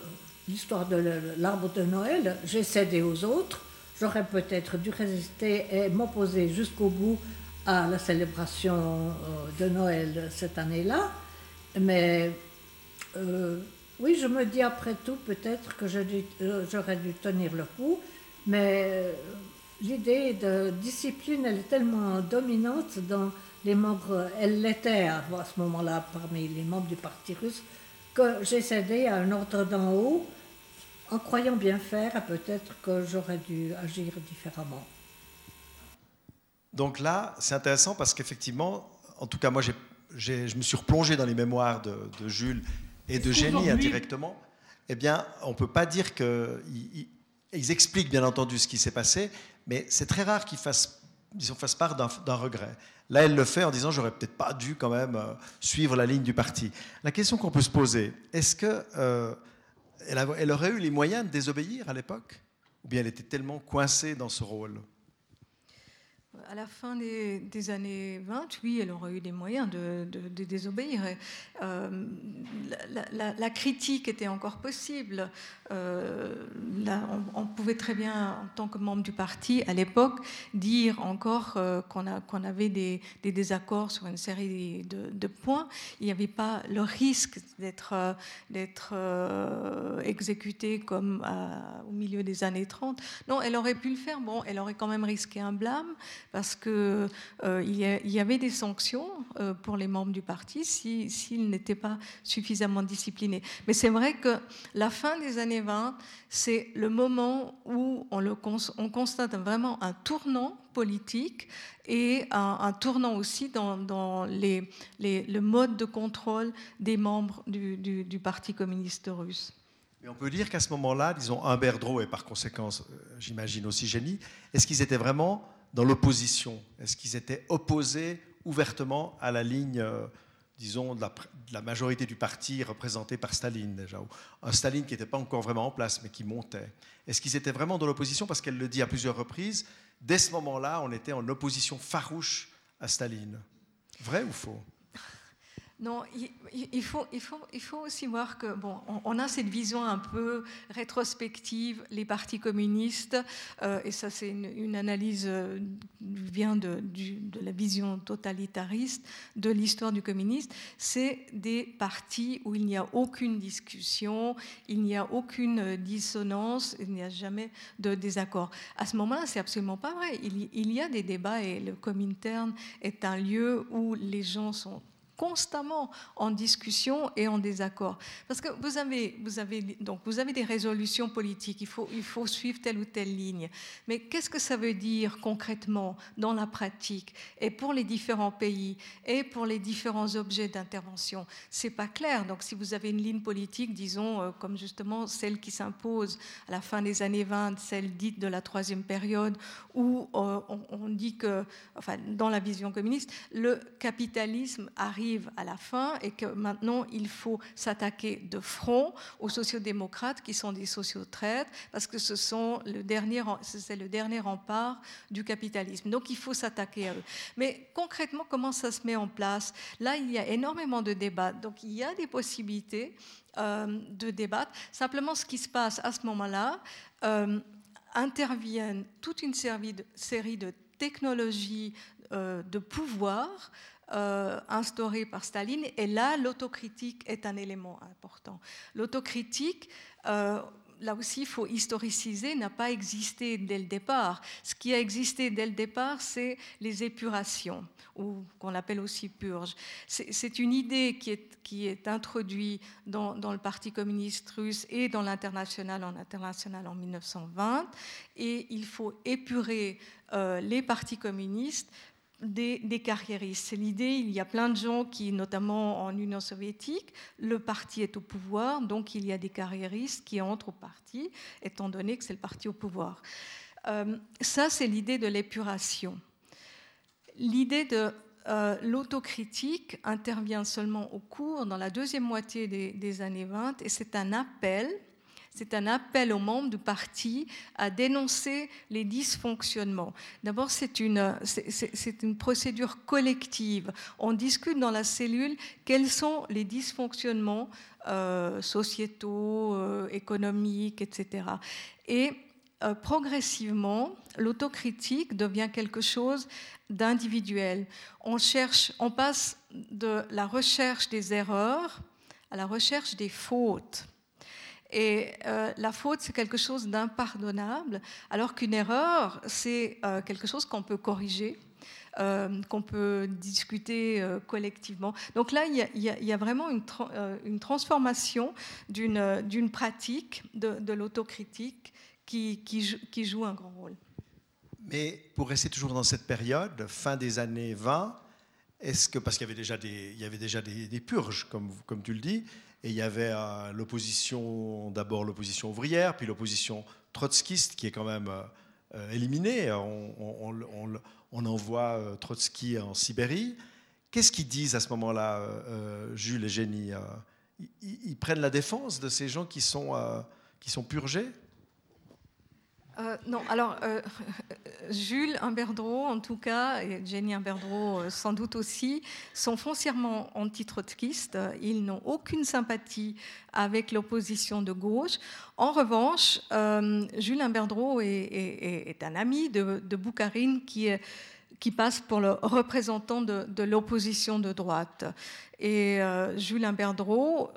l'histoire de l'arbre de Noël. J'ai cédé aux autres. J'aurais peut-être dû résister et m'opposer jusqu'au bout à la célébration euh, de Noël cette année-là. Mais euh, oui, je me dis après tout peut-être que j'aurais dû tenir le coup, mais l'idée de discipline, elle est tellement dominante dans les membres, elle l'était à ce moment-là parmi les membres du Parti russe, que j'ai cédé à un ordre d'en haut en croyant bien faire, peut-être que j'aurais dû agir différemment. Donc là, c'est intéressant parce qu'effectivement, en tout cas, moi, je me suis replongé dans les mémoires de, Jules et de Génie indirectement. Eh bien, on ne peut pas dire qu'ils ils expliquent bien entendu ce qui s'est passé, mais c'est très rare qu'ils fassent, ils fassent part d'un regret. Là, elle le fait en disant j'aurais peut-être pas dû quand même euh, suivre la ligne du parti. La question qu'on peut se poser, est-ce que euh, aurait eu les moyens de désobéir à l'époque? Ou bien elle était tellement coincée dans ce rôle? À la fin des, années 20, oui, elle aurait eu des moyens de, désobéir. Euh, la, critique était encore possible. Euh, on, pouvait très bien, en tant que membre du parti, à l'époque, dire encore euh, qu'on avait des, désaccords sur une série de, points. Il n'y avait pas le risque d'être exécuté comme au milieu des années 30. Non, elle aurait pu le faire. Bon, elle aurait quand même risqué un blâme qu'il euh, y, avait des sanctions euh, pour les membres du parti s'ils n'étaient pas suffisamment disciplinés. Mais c'est vrai que la fin des années 20, c'est le moment où on, constate vraiment un tournant politique et un, tournant aussi dans, le mode de contrôle des membres du, Parti communiste russe. Mais on peut dire qu'à ce moment-là, disons, Humbert Dreux et par conséquent, euh, j'imagine aussi Génie, est-ce qu'ils étaient vraiment dans l'opposition Est-ce qu'ils étaient opposés ouvertement à la ligne, euh, disons, de la, majorité du parti représentée par Staline déjà Un Staline qui n'était pas encore vraiment en place, mais qui montait? Est-ce qu'ils étaient vraiment dans l'opposition? Parce qu'elle le dit à plusieurs reprises, dès ce moment-là, on était en opposition farouche à Staline. Vrai ou faux? Non, il, faut, aussi voir que, bon, on, a cette vision un peu rétrospective, les partis communistes, euh, et ça c'est une, analyse, euh, vient de, de, la vision totalitariste de l'histoire du communisme, c'est des partis où il n'y a aucune discussion, il n'y a aucune dissonance, il n'y a jamais de désaccord. À ce moment-là, c'est absolument pas vrai. Il, il y a des débats et le Comintern est un lieu où les gens sont constamment en discussion et en désaccord. Parce que vous avez, vous avez, donc vous avez des résolutions politiques, il faut, il faut suivre telle ou telle ligne. Mais qu'est-ce que ça veut dire concrètement dans la pratique et pour les différents pays et pour les différents objets d'intervention? C'est pas clair. Donc si vous avez une ligne politique, disons, euh, comme justement celle qui s'impose à la fin des années 20, celle dite de la troisième période, où euh, on, on dit que, enfin, dans la vision communiste, le capitalisme arrive à la fin et que maintenant il faut s'attaquer de front aux sociodémocrates qui sont des sociotraites parce que ce sont le dernier, c'est le dernier rempart du capitalisme. Donc il faut s'attaquer à eux. Mais concrètement, comment ça se met en place? Là, il y a énormément de débats. Donc il y a des possibilités euh, de débattre. Simplement, ce qui se passe à ce moment-là, euh, interviennent toute une série de, série de technologies euh, de pouvoir euh, instaurées par Staline. Et là, l'autocritique est un élément important. L'autocritique, euh, là aussi, il faut historiciser, n'a pas existé dès le départ. Ce qui a existé dès le départ, c'est les épurations, ou qu'on appelle aussi purges. C'est une idée qui est, introduite dans, dans, le Parti communiste russe et dans l'international en international en 1920. Et il faut épurer euh, les partis communistes des, carriéristes. C'est l'idée, il y a plein de gens qui, notamment en Union soviétique, le parti est au pouvoir, donc il y a des carriéristes qui entrent au parti, étant donné que c'est le parti au pouvoir. Euh, ça, c'est l'idée de l'épuration. L'idée de euh, l'autocritique intervient seulement au cours, dans la deuxième moitié des, des années 20, et c'est un appel c'est un appel aux membres du parti à dénoncer les dysfonctionnements. D'abord, c'est une, c'est une procédure collective. On discute dans la cellule quels sont les dysfonctionnements euh, sociétaux, euh, économiques, etc. Et euh, progressivement, l'autocritique devient quelque chose d'individuel. On cherche, on passe de la recherche des erreurs à la recherche des fautes. Et euh, la faute, c'est quelque chose d'impardonnable, alors qu'une erreur, c'est euh, quelque chose qu'on peut corriger. Euh, qu'on peut discuter collectivement. Donc là, il y a, vraiment une, transformation d'une pratique de, l'autocritique qui, joue un grand rôle. Mais pour rester toujours dans cette période, fin des années 20, est-ce que, parce qu'il y avait déjà des, purges, comme tu le dis, et il y avait euh, l'opposition, d'abord l'opposition ouvrière, puis l'opposition trotskiste, qui est quand même euh, euh, éliminée. On, envoie Trotsky en Sibérie. Qu'est-ce qu'ils disent à ce moment-là, Jules et Génie ils, prennent la défense de ces gens qui sont, qui sont purgés? Euh, non, alors euh, Jules Imberdreau, en tout cas, et Jenny Imberdreau euh, sans doute aussi, sont foncièrement anti-trotskistes. Ils n'ont aucune sympathie avec l'opposition de gauche. En revanche, Jules Imberdreau est, un ami de, de Boukharine qui passe pour le représentant de, de l'opposition de droite. Et Jules Imberdreau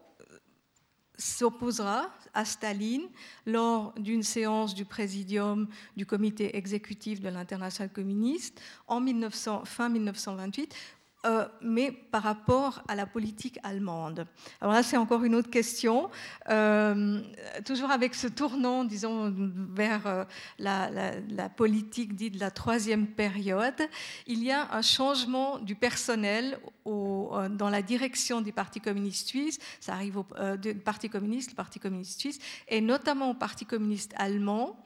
s'opposera à Staline lors d'une séance du présidium du comité exécutif de l'international communiste en 1900, fin 1928 euh, mais par rapport à la politique allemande. Alors là, c'est encore une autre question. Euh, toujours avec ce tournant, disons, vers euh, la, politique dite de la troisième période, il y a un changement du personnel dans la direction du Parti communiste suisse. Ça arrive au Parti communiste, le Parti communiste suisse, et notamment au Parti communiste allemand,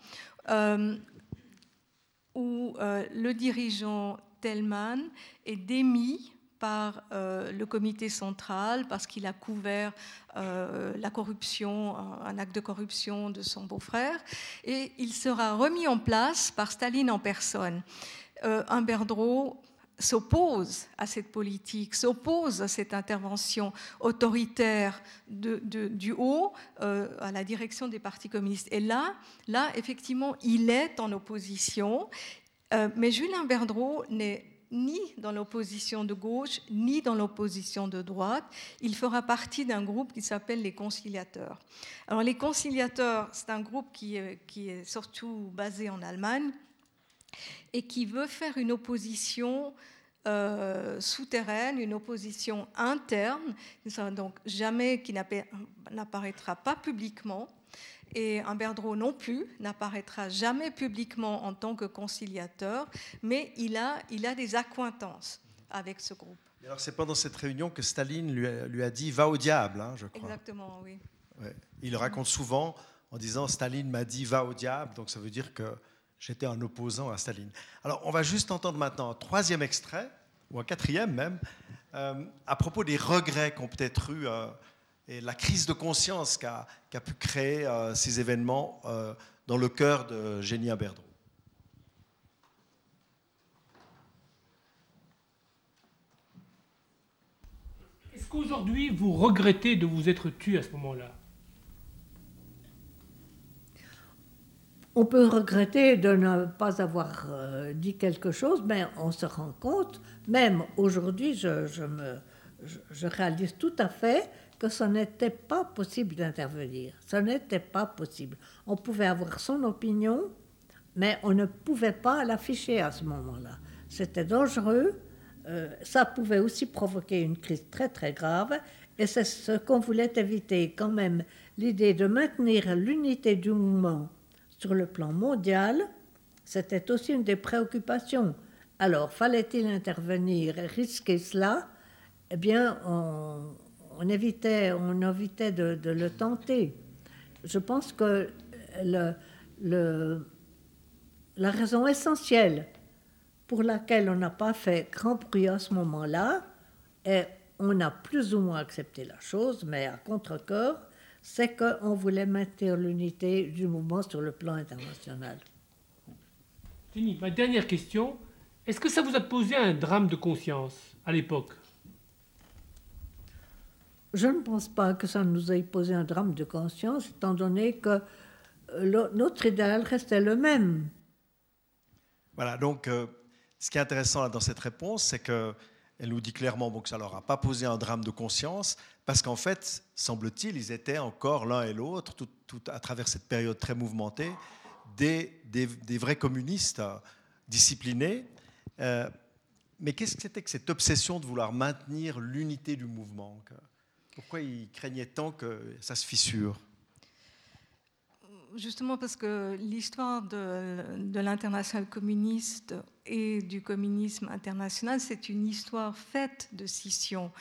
où le dirigeant Tellman est démis par euh, le comité central parce qu'il a couvert euh, la corruption, un, acte de corruption de son beau-frère, et il sera remis en place par Staline en personne. Euh, Humberdreau s'oppose à cette politique, s'oppose à cette intervention autoritaire du haut à la direction des partis communistes. Et là, là, effectivement, il est en opposition, mais Julien Berdreau n'est ni dans l'opposition de gauche, ni dans l'opposition de droite. Il fera partie d'un groupe qui s'appelle les conciliateurs. Alors les conciliateurs, c'est un groupe qui est, qui est, surtout basé en Allemagne et qui veut faire une opposition euh, souterraine, une opposition interne, donc jamais qui n'apparaîtra pas publiquement, et Humberdreau non plus n'apparaîtra jamais publiquement en tant que conciliateur, mais il a, il a des accointances avec ce groupe. alors c'est pendant cette réunion que Staline lui a, lui a dit va au diable, hein, je crois. Exactement, oui. Il le raconte souvent en disant Staline m'a dit va au diable, donc ça veut dire que j'étais un opposant à Staline. Alors on va juste entendre maintenant un troisième extrait, ou un quatrième même, à propos des regrets qu'ont peut-être eu et la crise de conscience qu'a pu créer ces événements dans le cœur de Génie Berdreau. Est-ce qu'aujourd'hui vous regrettez de vous être tué à ce moment-là? On peut regretter de ne pas avoir euh, dit quelque chose, mais on se rend compte, même aujourd'hui, je, je, réalise tout à fait que ce n'était pas possible d'intervenir. Ce n'était pas possible. On pouvait avoir son opinion, mais on ne pouvait pas l'afficher à ce moment-là. C'était dangereux. Euh, ça pouvait aussi provoquer une crise très très grave. Et c'est ce qu'on voulait éviter quand même. L'idée de maintenir l'unité du mouvement sur le plan mondial, c'était aussi une des préoccupations. Alors, fallait-il intervenir et risquer cela? Eh bien, on, évitait, on évitait de, le tenter. Je pense que la raison essentielle pour laquelle on n'a pas fait grand bruit à ce moment-là, et on a plus ou moins accepté la chose, mais à contre-coeur, c'est qu'on voulait maintenir l'unité du mouvement sur le plan international. Fini. Ma dernière question. Est-ce que ça vous a posé un drame de conscience à l'époque? Je ne pense pas que ça nous ait posé un drame de conscience, étant donné que euh, notre idéal restait le même. Voilà, donc euh, ce qui est intéressant dans cette réponse, c'est qu'elle nous dit clairement que ça ne leur a pas posé un drame de conscience, parce qu'en fait, semble-t-il, ils étaient encore l'un et l'autre, tout, à travers cette période très mouvementée, des, vrais communistes euh, disciplinés. Mais qu'est-ce que c'était que cette obsession de vouloir maintenir l'unité du mouvement Pourquoi ils craignaient tant que ça se fissure Justement parce que l'histoire de l'international communiste et du communisme international, c'est une histoire faite de scission.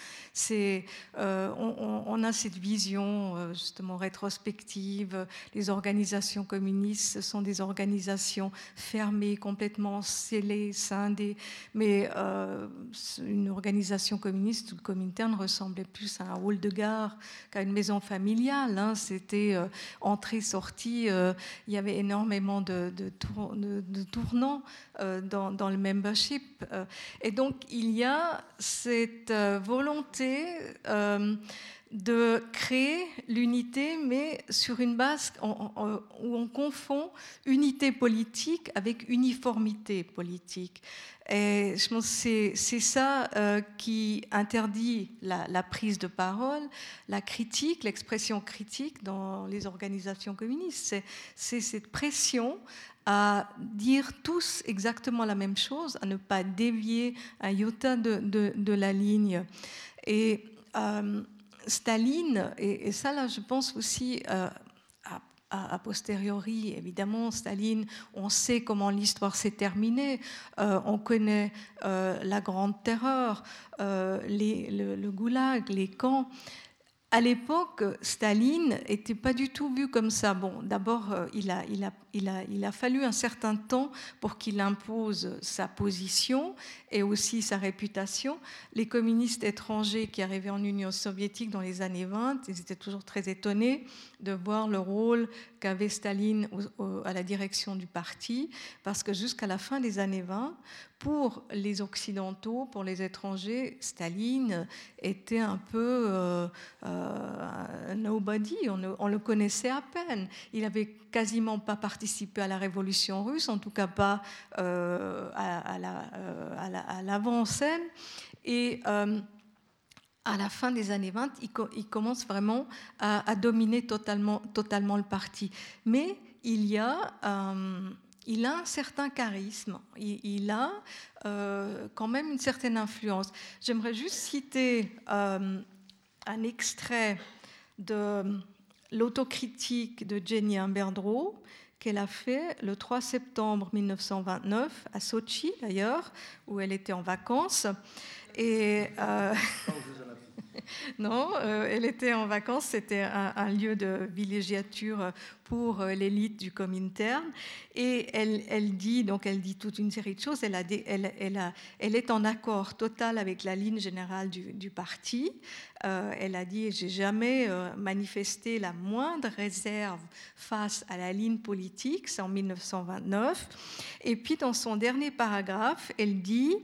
Euh, on, a cette vision euh, justement rétrospective. Les organisations communistes ce sont des organisations fermées, complètement scellées, scindées. Mais euh, une organisation communiste ou communautaire ressemblait plus à un hall de gare qu'à une maison familiale. Hein. C'était entrée-sortie. il y avait énormément de, de tournants dans dans le membership. Euh, et donc, il y a cette euh, volonté euh, de créer l'unité, mais sur une base où on confond unité politique avec uniformité politique. Et je pense que c'est ça qui interdit la, prise de parole, la critique, l'expression critique dans les organisations communistes. C'est cette pression à dire tous exactement la même chose, à ne pas dévier un iota de, de, la ligne. Et euh, Staline, et, ça là je pense aussi euh, a, posteriori, évidemment, Staline, on sait comment l'histoire s'est terminée, euh, on connaît la Grande Terreur, les, le, goulag, les camps à l'époque, Staline n'était pas du tout vu comme ça. Bon, d'abord, euh, il, a, il, a, fallu un certain temps pour qu'il impose sa position et aussi sa réputation. Les communistes étrangers qui arrivaient en Union soviétique dans les années 20, ils étaient toujours très étonnés de voir le rôle qu'avait Staline à la direction du parti, parce que jusqu'à la fin des années 20, pour les Occidentaux, pour les étrangers, Staline était un peu euh, euh, nobody, on, le connaissait à peine. Il n'avait quasiment pas participé à la révolution russe, en tout cas pas euh, à, l'avant-scène. Et à la fin des années 20, il, commence vraiment à, dominer totalement, totalement le parti. Mais il a il a un certain charisme, il, a euh, quand même une certaine influence. J'aimerais juste citer euh, un extrait de l'autocritique de Jenny Imberdreau qu'elle a fait le 3 septembre 1929 à Sochi d'ailleurs, où elle était en vacances. Et, euh, non, euh, elle était en vacances. C'était un, lieu de villégiature pour euh, l'élite du Comintern. Et elle, elle, dit, donc elle dit toute une série de choses. Elle, est en accord total avec la ligne générale du, du parti. Euh, elle a dit J'ai jamais manifesté la moindre réserve face à la ligne politique. C'est en 1929. Et puis, dans son dernier paragraphe, elle dit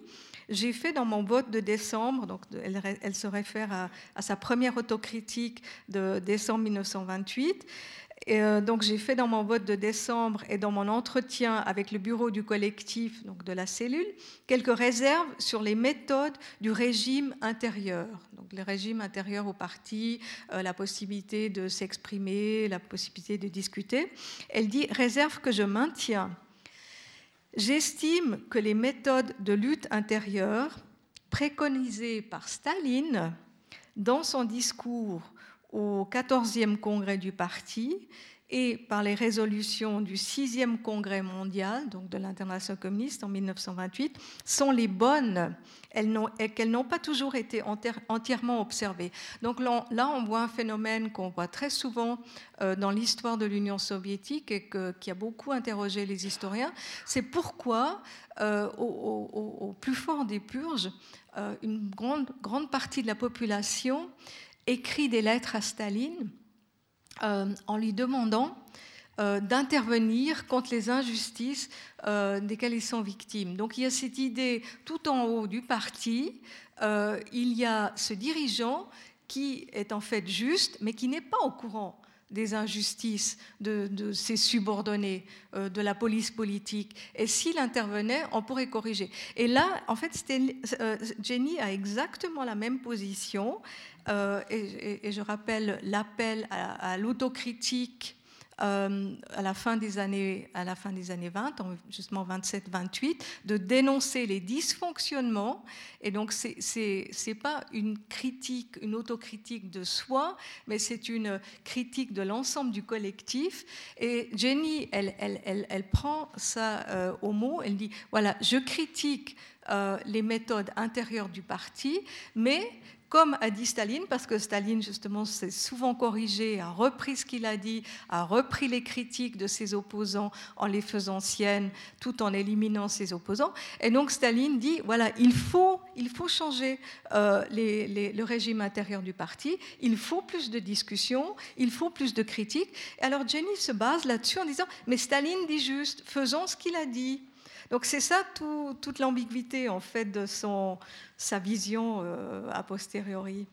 j'ai fait dans mon vote de décembre, donc elle, se réfère à, sa première autocritique de décembre 1928. Et euh, donc j'ai fait dans mon vote de décembre et dans mon entretien avec le bureau du collectif, donc de la cellule, quelques réserves sur les méthodes du régime intérieur. Donc le régime intérieur au parti, euh, la possibilité de s'exprimer, la possibilité de discuter. Elle dit réserve que je maintiens J'estime que les méthodes de lutte intérieure préconisées par Staline dans son discours au 14e congrès du parti et par les résolutions du 6e congrès mondial, donc de l'international communiste en 1928, sont les bonnes et qu'elles n'ont pas toujours été entièrement observées. Donc là, on voit un phénomène qu'on voit très souvent euh, dans l'histoire de l'Union soviétique et qui a beaucoup interrogé les historiens. C'est pourquoi, euh, au, plus fort des purges, euh, une grande partie de la population écrit des lettres à Staline en lui demandant euh, d'intervenir contre les injustices euh, desquelles ils sont victimes. Donc il y a cette idée tout en haut du parti, euh, il y a ce dirigeant qui est en fait juste, mais qui n'est pas au courant des injustices de, ses subordonnés, de la police politique. Et s'il intervenait, on pourrait corriger. Et là, en fait, Jenny a exactement la même position. Et, je rappelle l'appel à l'autocritique euh, à, la fin des années, à la fin des années 20, justement 27-28, de dénoncer les dysfonctionnements. Et donc, ce n'est pas une critique, une autocritique de soi, mais c'est une critique de l'ensemble du collectif. Et Jenny, elle, elle, elle, elle prend ça euh, au mot, elle dit, voilà, je critique euh, les méthodes intérieures du parti, mais comme a dit Staline, parce que Staline, justement, s'est souvent corrigé, a repris ce qu'il a dit, a repris les critiques de ses opposants en les faisant siennes, tout en éliminant ses opposants. Et donc Staline dit, voilà, il faut, il faut changer euh, le régime intérieur du parti, il faut plus de discussions, il faut plus de critiques. Et alors Jenny se base là-dessus en disant, mais Staline dit juste, faisons ce qu'il a dit. Donc c'est ça toute l'ambiguïté en fait de son, sa vision euh, a posteriori.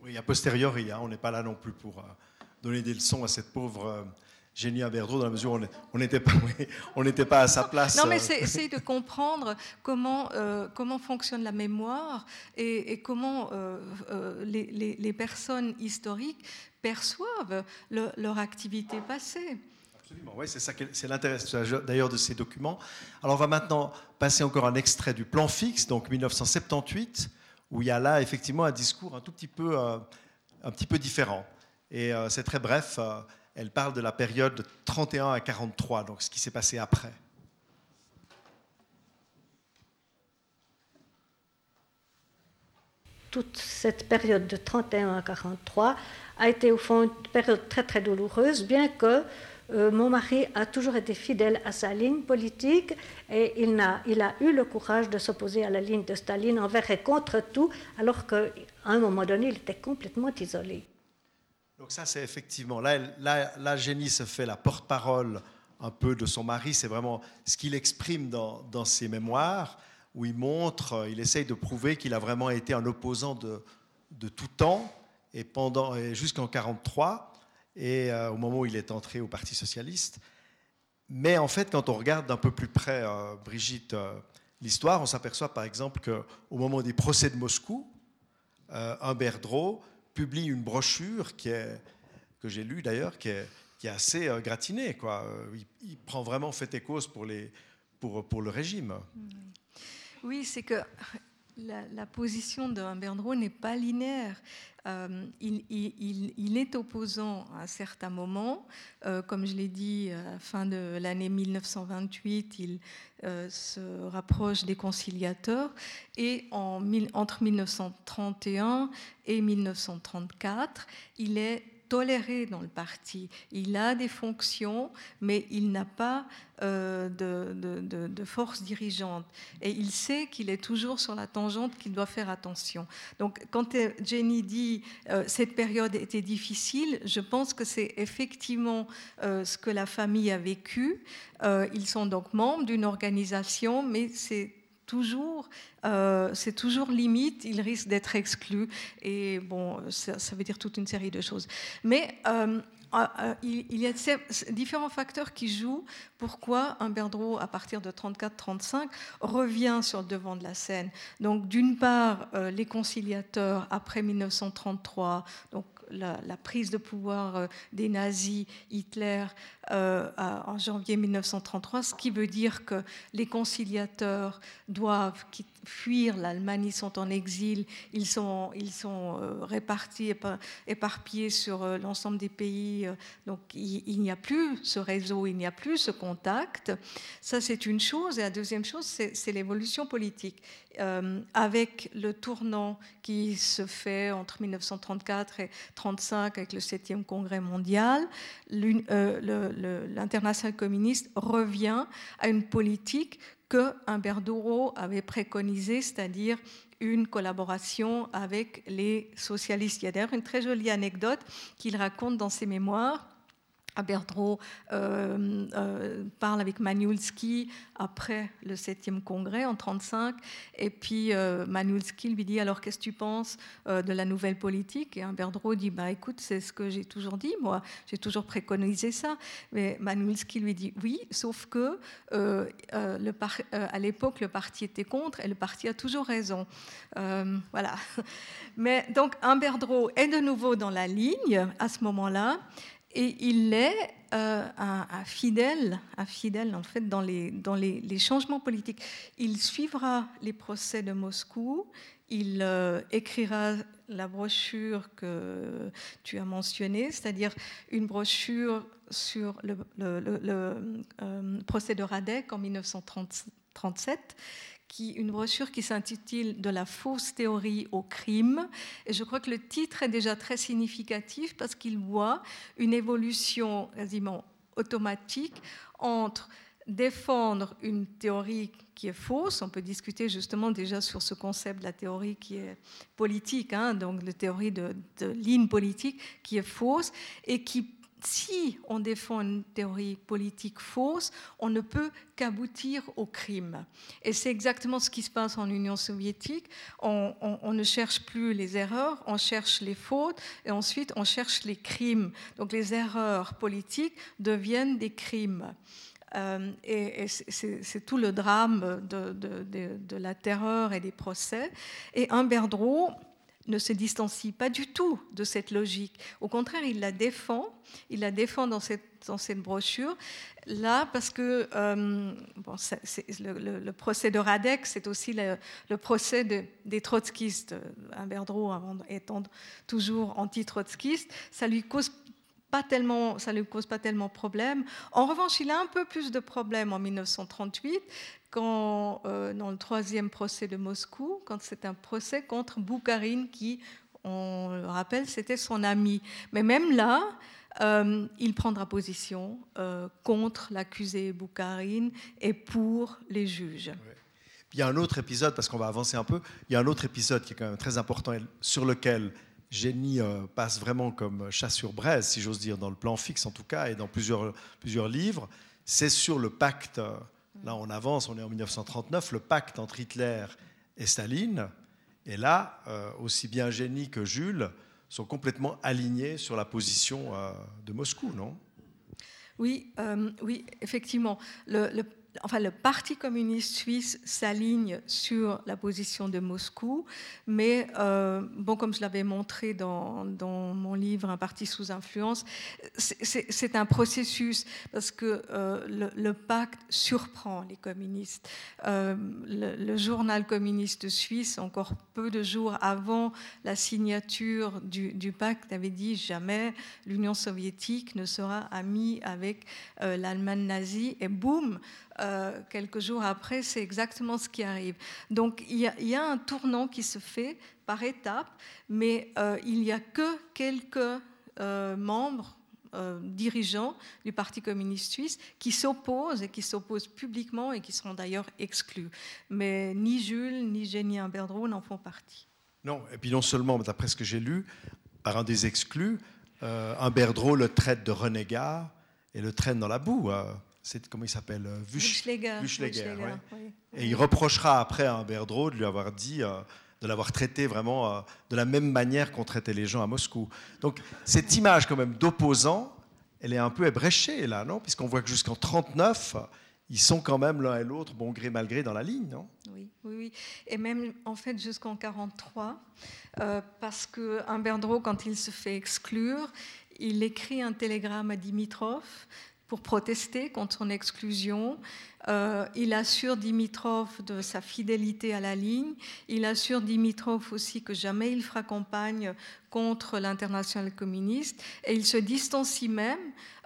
Oui, a posteriori, hein, on n'est pas là non plus pour euh, donner des leçons à cette pauvre euh, Génie Verdreau dans la mesure où on n'était pas, on pas à sa place. Non, mais c'est essayer de comprendre comment, comment fonctionne la mémoire et, comment les, les, personnes historiques perçoivent leur activité passée. Absolument, oui, c'est ça, c'est l'intérêt d'ailleurs de ces documents. Alors on va maintenant passer encore un extrait du plan fixe, donc 1978, où il y a là effectivement un discours un tout petit peu, euh, un petit peu différent. Et euh, c'est très bref, euh, elle parle de la période de 31 à 43, donc ce qui s'est passé après. Toute cette période de 31 à 43 a été au fond une période très très douloureuse, bien que euh, mon mari a toujours été fidèle à sa ligne politique et il a, eu le courage de s'opposer à la ligne de Staline envers et contre tout, alors qu'à un moment donné, il était complètement isolé. Donc ça, c'est effectivement, là, là, là, Jenny se fait la porte-parole un peu de son mari, c'est vraiment ce qu'il exprime dans, ses mémoires, où il montre, il essaye de prouver qu'il a vraiment été un opposant de, de tout temps, et, et jusqu'en 1943 et euh, au moment où il est entré au Parti socialiste. Mais en fait, quand on regarde d'un peu plus près, euh, Brigitte, euh, l'histoire, on s'aperçoit par exemple qu'au moment des procès de Moscou, Humbert Drault publie une brochure que j'ai lue d'ailleurs, qui est, assez gratinée. Il, prend vraiment fait et cause pour le régime. Oui, c'est que la, position de Berdreau n'est pas linéaire. Euh, il, est opposant à certains moments. Euh, comme je l'ai dit, à fin de l'année 1928, il euh, se rapproche des conciliateurs. Et en, entre 1931 et 1934, il est toléré dans le parti. Il a des fonctions, mais il n'a pas euh, de, force dirigeante. Et il sait qu'il est toujours sur la tangente, qu'il doit faire attention. Donc quand Jenny dit euh, cette période était difficile, je pense que c'est effectivement euh, ce que la famille a vécu. ils sont donc membres d'une organisation, mais c'est toujours, euh, c'est toujours limite, il risque d'être exclu. Et bon, ça, veut dire toute une série de choses. Mais euh, euh, il y a différents facteurs qui jouent pourquoi un Berdreau, à partir de 34-35, revient sur le devant de la scène. Donc, d'une part, les conciliateurs après 1933, donc la, prise de pouvoir euh, des nazis, Hitler, euh, en janvier 1933, ce qui veut dire que les conciliateurs doivent fuir l'Allemagne, ils sont en exil, ils sont, ils sont euh, répartis, éparpillés sur l'ensemble des pays, donc il, n'y a plus ce réseau, il n'y a plus ce contact. Ça, c'est une chose. Et la deuxième chose, c'est l'évolution politique. avec le tournant qui se fait entre 1934 et 1935 avec le 7e congrès mondial, euh, l'international communiste revient à une politique que Humbert avait préconisée, c'est-à-dire une collaboration avec les socialistes. Il y a d'ailleurs une très jolie anecdote qu'il raconte dans ses mémoires Berdreau euh, euh, parle avec Maniulski après le 7e congrès en 1935. Et puis euh, lui dit Alors, qu'est-ce que tu penses de la nouvelle politique? Et Berdreau dit bah, Écoute, c'est ce que j'ai toujours dit, moi, j'ai toujours préconisé ça. Mais Maniulski lui dit Oui, sauf que le à l'époque, le parti était contre et le parti a toujours raison. voilà. Mais donc, Berdreau est de nouveau dans la ligne à ce moment-là. Et il est euh, un, fidèle, fidèle en fait dans les, dans les, changements politiques. Il suivra les procès de Moscou, il euh, écrira la brochure que tu as mentionnée, c'est-à-dire une brochure sur le, euh, procès de Radek en 1937, qui, une brochure qui s'intitule De la fausse théorie au crime. Et je crois que le titre est déjà très significatif parce qu'il voit une évolution quasiment automatique entre défendre une théorie qui est fausse. On peut discuter justement déjà sur ce concept de la théorie qui est politique, hein, donc la théorie de, de ligne politique qui est fausse et qui si on défend une théorie politique fausse, on ne peut qu'aboutir au crime. Et c'est exactement ce qui se passe en Union soviétique. On, ne cherche plus les erreurs, on cherche les fautes, et ensuite on cherche les crimes. Donc les erreurs politiques deviennent des crimes. Euh, et, c'est tout le drame de, de, la terreur et des procès. Et Humbert Drou ne se distancie pas du tout de cette logique. Au contraire, il la défend. Il la défend dans cette, dans cette brochure. Là, parce que euh, bon, le, procès de Radek, c'est aussi le, procès des trotskistes. Humberdreau, étant toujours anti-trotskiste, ça lui cause pas tellement, ça ne lui cause pas tellement de problème. En revanche, il a un peu plus de problèmes en 1938 quand, euh, dans le troisième procès de Moscou, quand c'est un procès contre Boukharine, qui, on le rappelle, c'était son ami. Mais même là, euh, il prendra position euh, contre l'accusé Boukharine et pour les juges. Il y a un autre épisode, parce qu'on va avancer un peu, il y a un autre épisode qui est quand même très important, sur lequel Génie passe vraiment comme chat sur braise, si j'ose dire, dans le plan fixe en tout cas, et dans plusieurs, plusieurs livres. C'est sur le pacte Là, on avance, on est en 1939, le pacte entre Hitler et Staline. Et là, euh, aussi bien Génie que Jules sont complètement alignés sur la position euh, de Moscou, non? Oui, euh, oui, effectivement. Le, enfin, le Parti communiste suisse s'aligne sur la position de Moscou, mais euh, bon, comme je l'avais montré dans, mon livre Un parti sous influence, c'est un processus parce que euh, le, pacte surprend les communistes. Euh, le, journal communiste suisse, encore peu de jours avant la signature du, du pacte, avait dit jamais l'Union soviétique ne sera amie avec l'Allemagne nazie, et boum, euh, quelques jours après, c'est exactement ce qui arrive. Donc il y, a, un tournant qui se fait par étapes, mais euh, il n'y a que quelques euh, membres dirigeants du Parti communiste suisse qui s'opposent et qui s'opposent publiquement et qui seront d'ailleurs exclus. Mais ni Jules ni Génie Imberdreau n'en font partie. Non, et puis non seulement, d'après ce que j'ai lu, par un des exclus, Imberdreau le traite de renégat et le traîne dans la boue c'est comment il s'appelle euh, Wuschleger. Et il reprochera après à Berdreau de lui avoir dit, euh, de l'avoir traité vraiment euh, de la même manière qu'on traitait les gens à Moscou. Donc cette image quand même d'opposant, elle est un peu ébréchée là, non? Puisqu'on voit que jusqu'en 39, ils sont quand même l'un et l'autre, bon gré mal gré, dans la ligne, non? Oui, oui, oui, Et même en fait jusqu'en 43, parce que Berdreau, quand il se fait exclure, il écrit un télégramme à Dimitrov pour protester contre son exclusion. Euh, il assure Dimitrov de sa fidélité à la ligne. Il assure Dimitrov aussi que jamais il fera campagne contre l'international communiste. Et il se distancie même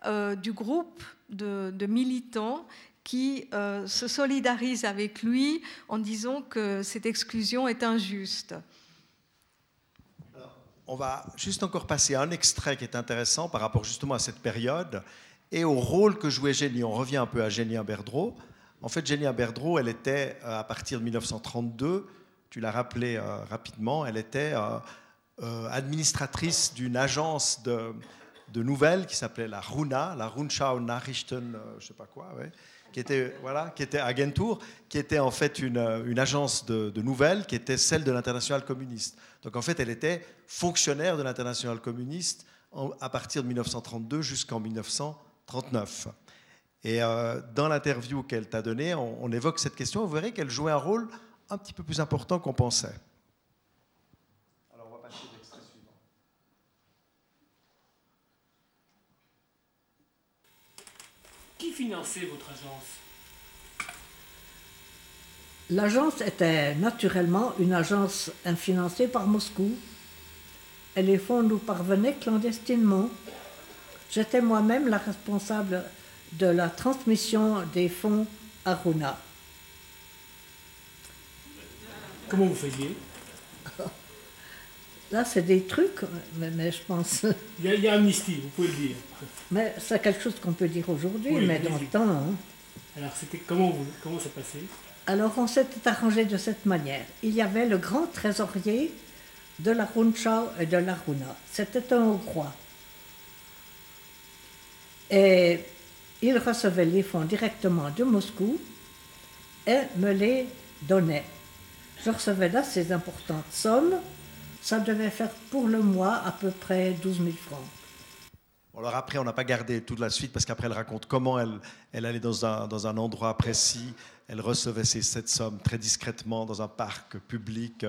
euh, du groupe de, militants qui euh, se solidarisent avec lui en disant que cette exclusion est injuste. on va juste encore passer un extrait qui est intéressant par rapport justement à cette période et au rôle que jouait Génie. On revient un peu à Génie Berdreau. En fait, Génie Berdreau, elle était, euh, à partir de 1932, tu l'as rappelé euh, rapidement, elle était euh, administratrice d'une agence de, nouvelles qui s'appelait la RUNA, la Rundschau Nachrichten, je sais pas quoi, qui était voilà, qui était Agentur, qui était en fait une, une agence de, de, nouvelles, qui était celle de l'international communiste. Donc en fait, elle était fonctionnaire de l'international communiste à partir de 1932 jusqu'en 1900. 39. Et euh, dans l'interview qu'elle t'a donnée, on, évoque cette question. Vous verrez qu'elle jouait un rôle un petit peu plus important qu'on pensait. Alors on va passer l'extrait suivant. Qui finançait votre agence? L'agence était naturellement une agence financée par Moscou et les fonds nous parvenaient clandestinement. J'étais moi-même la responsable de la transmission des fonds à Runa. Comment vous faisiez? Là, c'est des trucs, mais, je pense. Il y, a, amnistie, vous pouvez le dire. Mais c'est quelque chose qu'on peut dire aujourd'hui, mais dans le temps. Hein. Alors, c'était comment, vous, comment ça passait? Alors, on s'était arrangé de cette manière. Il y avait le grand trésorier de la Rundschau et de la Runa. C'était un Hongrois. Et il recevait les fonds directement de Moscou et me les donnait. Je recevais là ces importantes sommes. Ça devait faire pour le mois à peu près 12 000 francs. Alors après, on n'a pas gardé toute la suite parce qu'après, elle raconte comment elle, allait dans un, dans un endroit précis, elle recevait ces, cette somme très discrètement dans un parc public.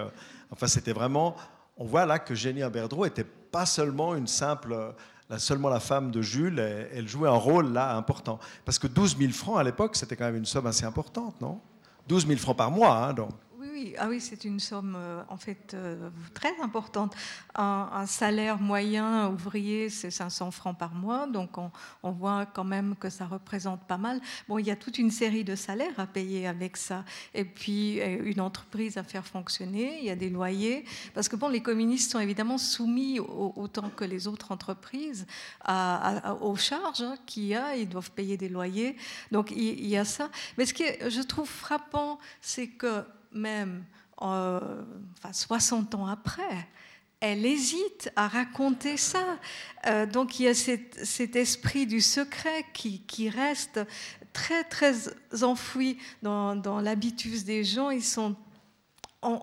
Enfin, c'était vraiment... On voit là que Jenny Aberdreau n'était pas seulement une simple seulement la femme de Jules, elle, jouait un rôle là important. Parce que 12 000 francs à l'époque, c'était quand même une somme assez importante, non? 12 000 francs par mois, hein, donc ah oui, c'est une somme euh, en fait euh, très importante. Un, salaire moyen ouvrier, c'est 500 francs par mois, donc on, voit quand même que ça représente pas mal. Bon, il y a toute une série de salaires à payer avec ça, et puis euh, une entreprise à faire fonctionner, il y a des loyers, parce que bon, les communistes sont évidemment soumis autant que les autres entreprises aux charges hein, qu'il y a, ils doivent payer des loyers, donc il, il y a ça. Mais ce que je trouve frappant, c'est que même euh, enfin, 60 ans après, elle hésite à raconter ça. Euh, donc il y a cet, esprit du secret qui, reste très très enfoui dans, dans l'habitus des gens.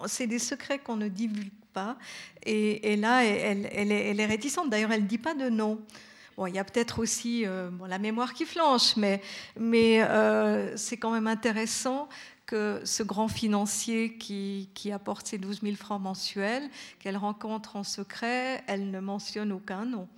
C'est des secrets qu'on ne divulgue pas. Et, là, elle, est, réticente. D'ailleurs, elle ne dit pas de nom Bon, il y a peut-être aussi bon, la mémoire qui flanche, mais c'est quand même intéressant que ce grand financier qui, qui, apporte ses 12 000 francs mensuels, qu'elle rencontre en secret, elle ne mentionne aucun nom.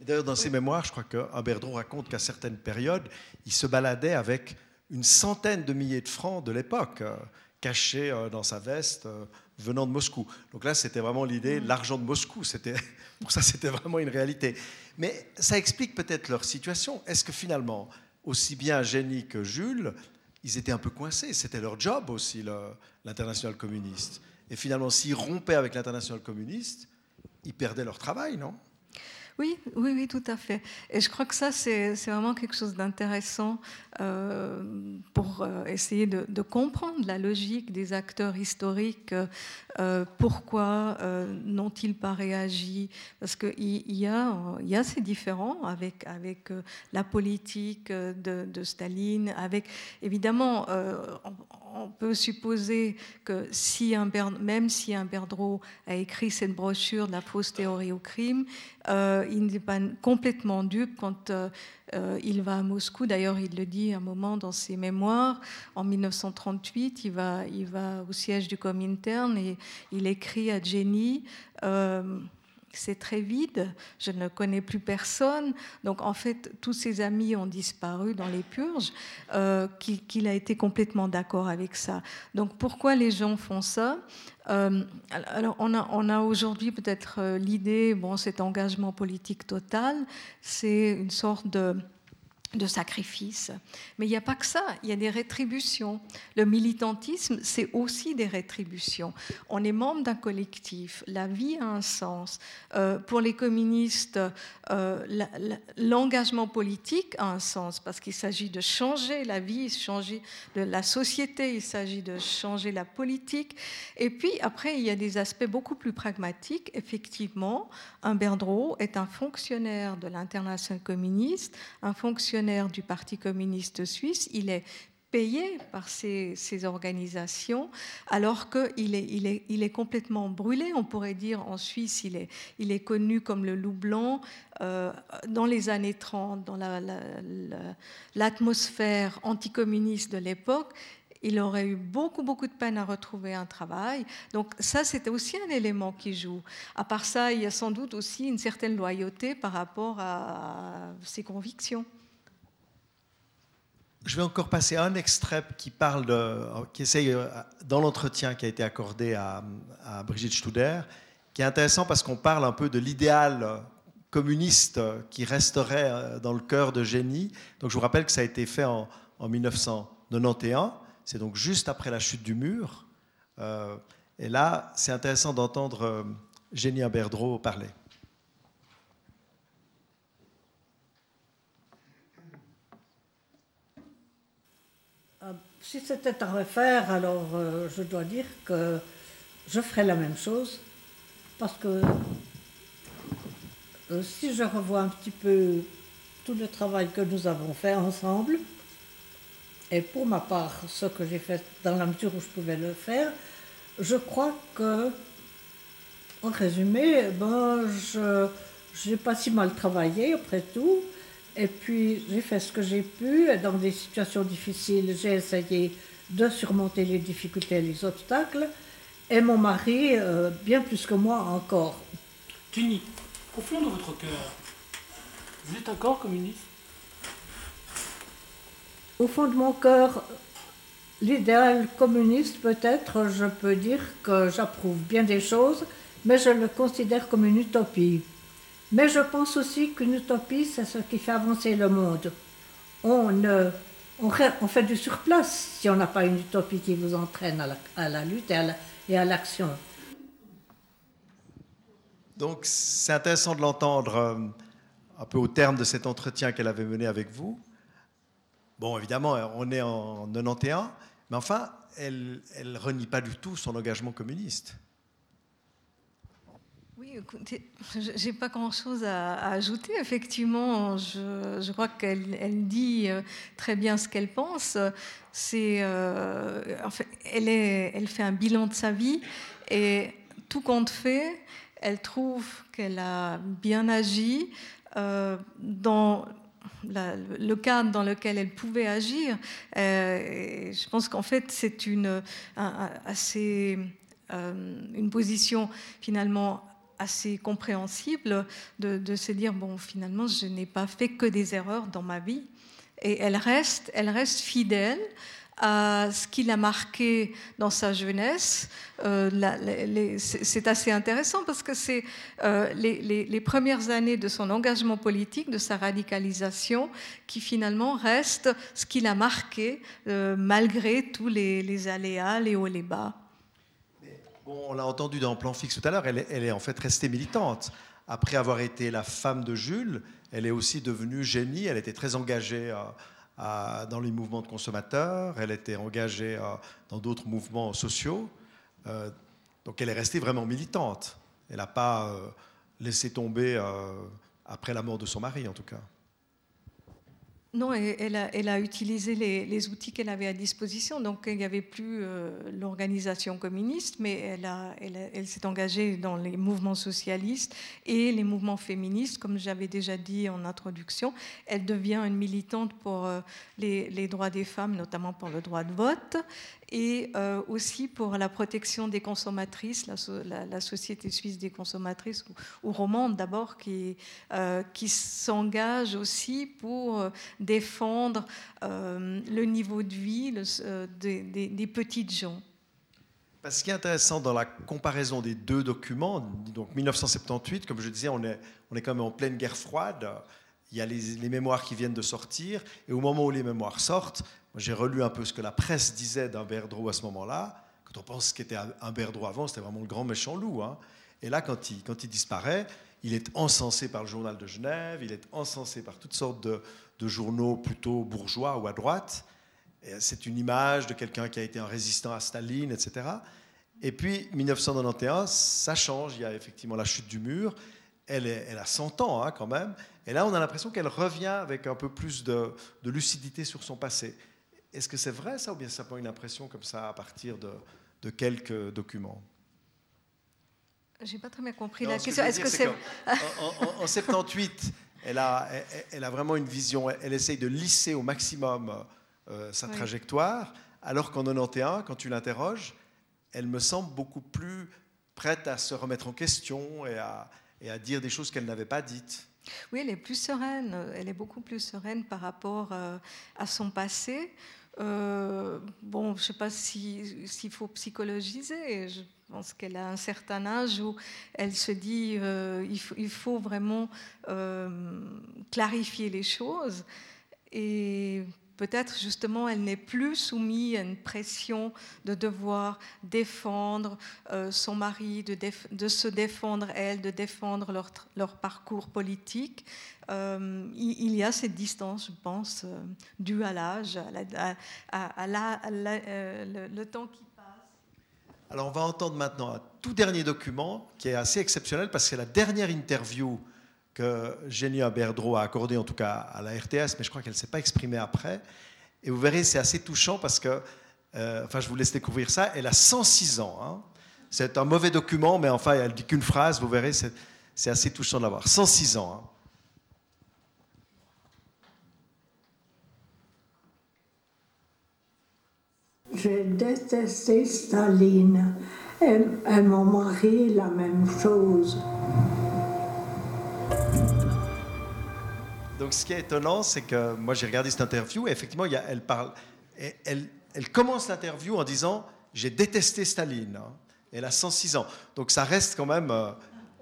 D'ailleurs, dans ses mémoires, je crois que Berdron raconte qu'à certaines périodes, il se baladait avec une centaine de milliers de francs de l'époque, euh, cachés euh, dans sa veste, euh, venant de Moscou. Donc là, c'était vraiment l'idée, mm. l'argent de Moscou. C'était, pour ça, c'était vraiment une réalité. Mais ça explique peut-être leur situation. Est-ce que finalement, aussi bien Jenny que Jules, ils étaient un peu coincés C'était leur job aussi, l'international communiste. Et finalement, s'ils rompaient avec l'international communiste, ils perdaient leur travail, non? Oui, oui, oui, tout à fait. Et je crois que ça, c'est vraiment quelque chose d'intéressant euh, pour euh, essayer de, comprendre la logique des acteurs historiques. Euh, pourquoi n'ont-ils pas réagi? Parce qu'il y, a, y a ces différends avec, avec la politique de, de Staline, avec évidemment, on peut supposer que si un, même si un Berdreau a écrit cette brochure de la fausse théorie au crime, euh, il n'est pas complètement dupe quand euh, euh, il va à Moscou. D'ailleurs, il le dit un moment dans ses mémoires. En 1938, il va, il va au siège du Comintern et il écrit à Jenny c'est très vide, je ne connais plus personne. Donc en fait, tous ses amis ont disparu dans les purges, euh, qu'il a été complètement d'accord avec ça. Donc pourquoi les gens font ça? Euh, Alors on a, on a aujourd'hui peut-être euh, l'idée, bon, cet engagement politique total, c'est une sorte de de sacrifice. Mais il n'y a pas que ça, il y a des rétributions. Le militantisme, c'est aussi des rétributions. On est membre d'un collectif, la vie a un sens. Euh, pour les communistes, euh, l'engagement politique a un sens parce qu'il s'agit de changer la vie, changer de la société, il s'agit de changer la politique. Et puis après, il y a des aspects beaucoup plus pragmatiques. Effectivement, un Berdreau est un fonctionnaire de l'international communiste, un fonctionnaire du Parti communiste suisse, il est payé par ces, organisations, alors qu'il est, complètement brûlé. On pourrait dire en Suisse, il est, il est connu comme le loup blanc. Euh, dans les années 30, dans l'atmosphère anticommuniste de l'époque, il aurait eu beaucoup, beaucoup de peine à retrouver un travail. Donc ça, c'était aussi un élément qui joue. À part ça, il y a sans doute aussi une certaine loyauté par rapport à ses convictions. Je vais encore passer un extrait qui parle de, qui essaye euh, dans l'entretien qui a été accordé à, Brigitte Studer, qui est intéressant parce qu'on parle un peu de l'idéal communiste qui resterait euh, dans le cœur de Génie. Donc je vous rappelle que ça a été fait en, 1991, c'est donc juste après la chute du mur. Euh, et là, c'est intéressant d'entendre Génie Aberdreau parler. Si c'était à refaire, alors euh, je dois dire que je ferais la même chose. Parce que euh, si je revois un petit peu tout le travail que nous avons fait ensemble, et pour ma part, ce que j'ai fait dans la mesure où je pouvais le faire, je crois que, en résumé, ben, je n'ai pas si mal travaillé après tout. Et puis j'ai fait ce que j'ai pu. Dans des situations difficiles, j'ai essayé de surmonter les difficultés et les obstacles. Et mon mari, euh, bien plus que moi encore. Tuni, au fond de votre cœur, vous êtes encore communiste? Au fond de mon cœur, l'idéal communiste, peut-être, je peux dire que j'approuve bien des choses, mais je le considère comme une utopie. Mais je pense aussi qu'une utopie, c'est ce qui fait avancer le monde. On, on, fait du surplace si on n'a pas une utopie qui vous entraîne à la, lutte et à l'action. Donc c'est intéressant de l'entendre euh, un peu au terme de cet entretien qu'elle avait mené avec vous. Bon, évidemment, on est en 91, mais enfin, elle ne renie pas du tout son engagement communiste. N'ai pas grand-chose à, ajouter. Effectivement, je, crois qu'elle elle dit euh, très bien ce qu'elle pense. C'est, euh, elle, est, elle fait un bilan de sa vie et tout compte fait, elle trouve qu'elle a bien agi. dans le cadre dans lequel elle pouvait agir, je pense qu'en fait c'est une, assez, une position finalement assez compréhensible de, se dire bon finalement je n'ai pas fait que des erreurs dans ma vie et elle reste elle reste fidèle à ce qu'il a marqué dans sa jeunesse. Euh, c'est assez intéressant parce que c'est euh, les, les, premières années de son engagement politique, de sa radicalisation, qui finalement restent ce qu'il a marqué euh, malgré tous les, aléas, les hauts les bas. On l'a entendu dans Plan Fixe tout à l'heure, elle, est en fait restée militante. Après avoir été la femme de Jules, elle est aussi devenue génie, elle était très engagée dans les mouvements de consommateurs, elle était engagée euh, dans d'autres mouvements sociaux. Euh, donc elle est restée vraiment militante. Elle n'a pas euh, laissé tomber après la mort de son mari, en tout cas. Non, elle a, utilisé les, outils qu'elle avait à disposition. Donc, il n'y avait plus l'organisation communiste, mais elle, s'est engagée dans les mouvements socialistes et les mouvements féministes, comme j'avais déjà dit en introduction. Elle devient une militante pour les, les, droits des femmes, notamment pour le droit de vote et euh, aussi pour la protection des consommatrices, la, Société suisse des consommatrices, ou, romande d'abord, qui, euh, qui s'engage aussi pour euh, défendre le niveau de vie des, petites gens. Ce qui est intéressant dans la comparaison des deux documents, donc 1978, comme je disais, on est, quand même en pleine guerre froide. Il y a les, mémoires qui viennent de sortir, et au moment où les mémoires sortent, j'ai relu un peu ce que la presse disait d'un Berdreau à ce moment-là. Quand on pense qu'était un Berdreau avant, c'était vraiment le grand méchant loup. Hein. Et là, quand il, disparaît, il est encensé par le journal de Genève, il est encensé par toutes sortes de, journaux plutôt bourgeois ou à droite. C'est une image de quelqu'un qui a été un résistant à Staline, etc. Et puis, 1991, ça change. Il y a effectivement la chute du mur. Elle, a 100 ans hein, quand même. Et là, on a l'impression qu'elle revient avec un peu plus de lucidité sur son passé. Est-ce que c'est vrai ça ou bien ça prend une impression comme ça à partir de, quelques documents? J'ai pas très bien compris la question. Est-ce que c'est en, 78, elle a, elle, a vraiment une vision. Elle essaye de lisser au maximum euh, sa trajectoire, alors qu'en 91, quand tu l'interroges, elle me semble beaucoup plus prête à se remettre en question et à, et à dire des choses qu'elle n'avait pas dites. Oui, elle est plus sereine. Elle est beaucoup plus sereine par rapport euh, à son passé. Euh, bon, je ne sais pas s'il faut psychologiser. Je pense qu'elle a un certain âge où elle se dit euh, il, faut, vraiment euh, clarifier les choses. Et peut-être justement elle n'est plus soumise à une pression de devoir défendre son mari, de, se défendre elle, de défendre leur parcours politique. Euh, il y a cette distance, je pense, euh, due à l'âge, à, euh, le, temps qui passe. Alors on va entendre maintenant un tout dernier document qui est assez exceptionnel parce que c'est la dernière interview que Genia Berdreau a accordée, en tout cas à la RTS, mais je crois qu'elle ne s'est pas exprimée après. Et vous verrez, c'est assez touchant parce que, enfin je vous laisse découvrir ça, elle a 106 ans. Hein. C'est un mauvais document, mais enfin elle dit qu'une phrase, vous verrez, c'est assez touchant de l'avoir. 106 ans. Hein. J'ai détesté Staline. Et, mon mari, la même chose. Donc, ce qui est étonnant, c'est que moi, j'ai regardé cette interview et effectivement, elle parle. elle, commence l'interview en disant J'ai détesté Staline. Hein. Elle a 106 ans. Donc, ça reste quand même. Euh,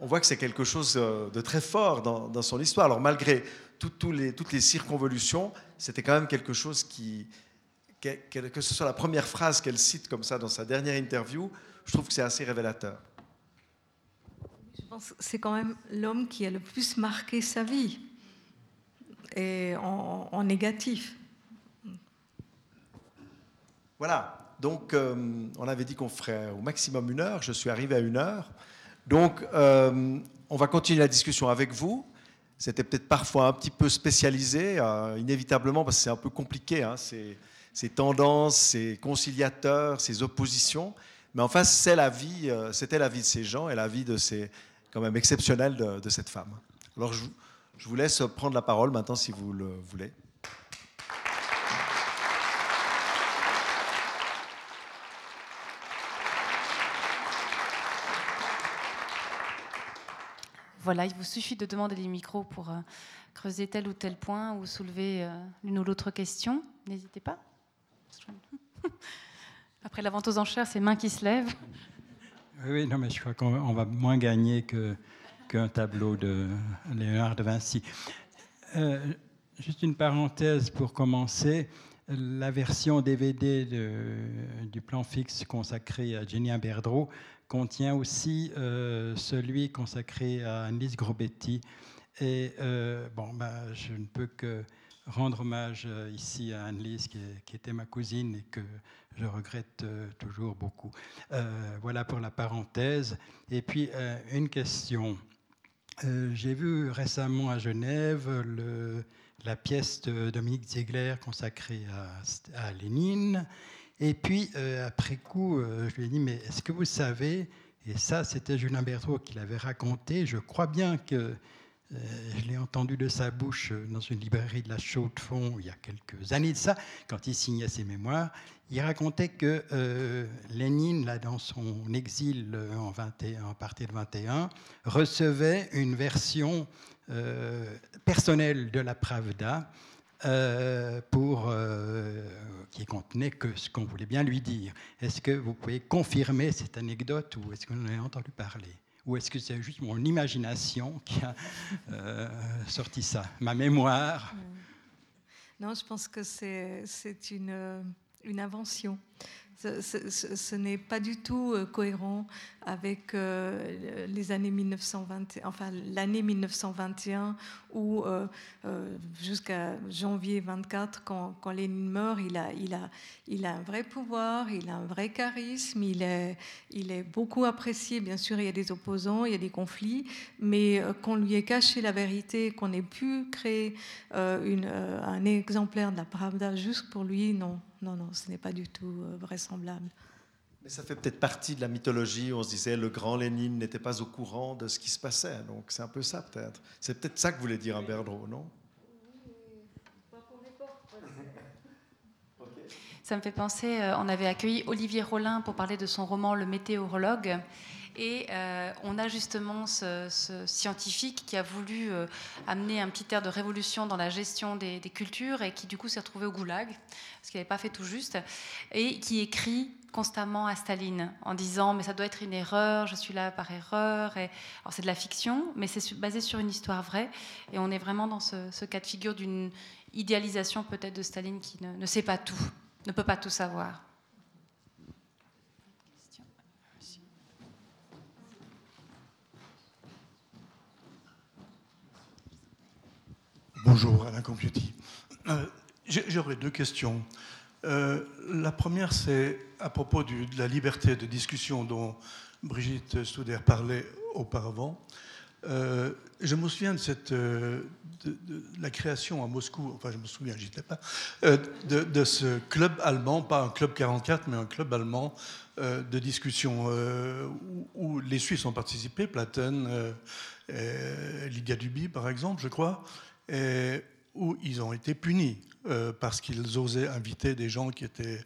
on voit que c'est quelque chose euh, de très fort dans, son histoire. Alors, malgré toutes les circonvolutions, c'était quand même quelque chose qui, que, ce soit la première phrase qu'elle cite comme ça dans sa dernière interview, je trouve que c'est assez révélateur. Je pense que c'est quand même l'homme qui a le plus marqué sa vie, et en, négatif. Voilà, donc euh, on avait dit qu'on ferait au maximum une heure, je suis arrivé à une heure. Donc euh, on va continuer la discussion avec vous. C'était peut-être parfois un petit peu spécialisé, euh, inévitablement, parce que c'est un peu compliqué. Hein, ses tendances, ses conciliateurs, ses oppositions. Mais enfin, c'est la vie, euh, c'était la vie de ces gens et la vie de ces, quand même exceptionnelle de, cette femme. Alors, je, Je vous laisse prendre la parole maintenant si vous le voulez. Voilà, il vous suffit de demander les micros pour euh, creuser tel ou tel point ou soulever euh, l'une ou l'autre question. N'hésitez pas. Après la vente aux enchères, c'est mains qui se lèvent. Oui, non, mais je crois qu'on va moins gagner qu'un tableau de Léonard de Vinci. Euh, juste une parenthèse pour commencer. La version DVD du plan fixe consacré à Jenny Berdreau contient aussi euh, celui consacré à Annelise Grobetti. Et euh, bon, bah, je ne peux que rendre hommage euh, ici à Annelise, qui, était ma cousine et que je regrette toujours beaucoup. voilà pour la parenthèse. Et puis, une question. J'ai vu récemment à Genève la pièce de Dominique Ziegler consacrée à Lénine. Et puis, euh, après coup, euh, je lui ai dit, mais est-ce que vous savez, et ça, c'était Julien Berthaud qui l'avait raconté, je crois bien que euh, je l'ai entendu de sa bouche dans une librairie de la Chaux-de-Fonds il y a quelques années de ça, quand il signait ses mémoires. Il racontait que Lénine, là, dans son exil en, 21, en partie de 21, recevait une version personnelle de la Pravda pour, qui contenait que ce qu'on voulait bien lui dire. Est-ce que vous pouvez confirmer cette anecdote ou est-ce vous en avez entendu parler? Ou est-ce que c'est juste mon imagination qui a euh, sorti ça Ma mémoire? Non, je pense que c'est une, une invention. Ce, n'est pas du tout euh, cohérent avec euh, les années 1920, enfin l'année 1921 où euh, jusqu'à janvier 24, quand, quand, Lénine meurt, il a, il, a, il a un vrai pouvoir, il a un vrai charisme, il est, il est beaucoup apprécié. Bien sûr, il y a des opposants, il y a des conflits, mais qu'on lui ait caché la vérité, qu'on ait pu créer un exemplaire de la Pravda juste pour lui, non non, non, ce n'est pas du tout euh, vraisemblable. Mais ça fait peut-être partie de la mythologie où on se disait le grand Lénine n'était pas au courant de ce qui se passait. Donc c'est un peu ça peut-être. C'est peut-être ça que voulait dire Berdreau, non? Ça me fait penser, euh, on avait accueilli Olivier Rollin pour parler de son roman Le météorologue. Et euh, on a justement ce, scientifique qui a voulu euh, amener un petit air de révolution dans la gestion des, cultures et qui du coup s'est retrouvé au goulag, parce qu'il n'avait pas fait tout juste, et qui écrit constamment à Staline en disant mais ça doit être une erreur, je suis là par erreur. Alors c'est de la fiction, mais c'est basé sur une histoire vraie. Et on est vraiment dans ce, cas de figure d'une idéalisation peut-être de Staline qui ne sait pas tout, ne peut pas tout savoir. Bonjour, Alain Computi. Euh, j'aurais deux questions. Euh, la première, c'est à propos de la liberté de discussion dont Brigitte Studer parlait auparavant. Euh, je me souviens de, cette, de, la création à Moscou, enfin je me souviens, j'y étais pas, de, ce club allemand, pas un club 44, mais un club allemand de discussion où, les Suisses ont participé, Platen, Lydia Duby par exemple, je crois où ils ont été punis euh, parce qu'ils osaient inviter des gens qui étaient,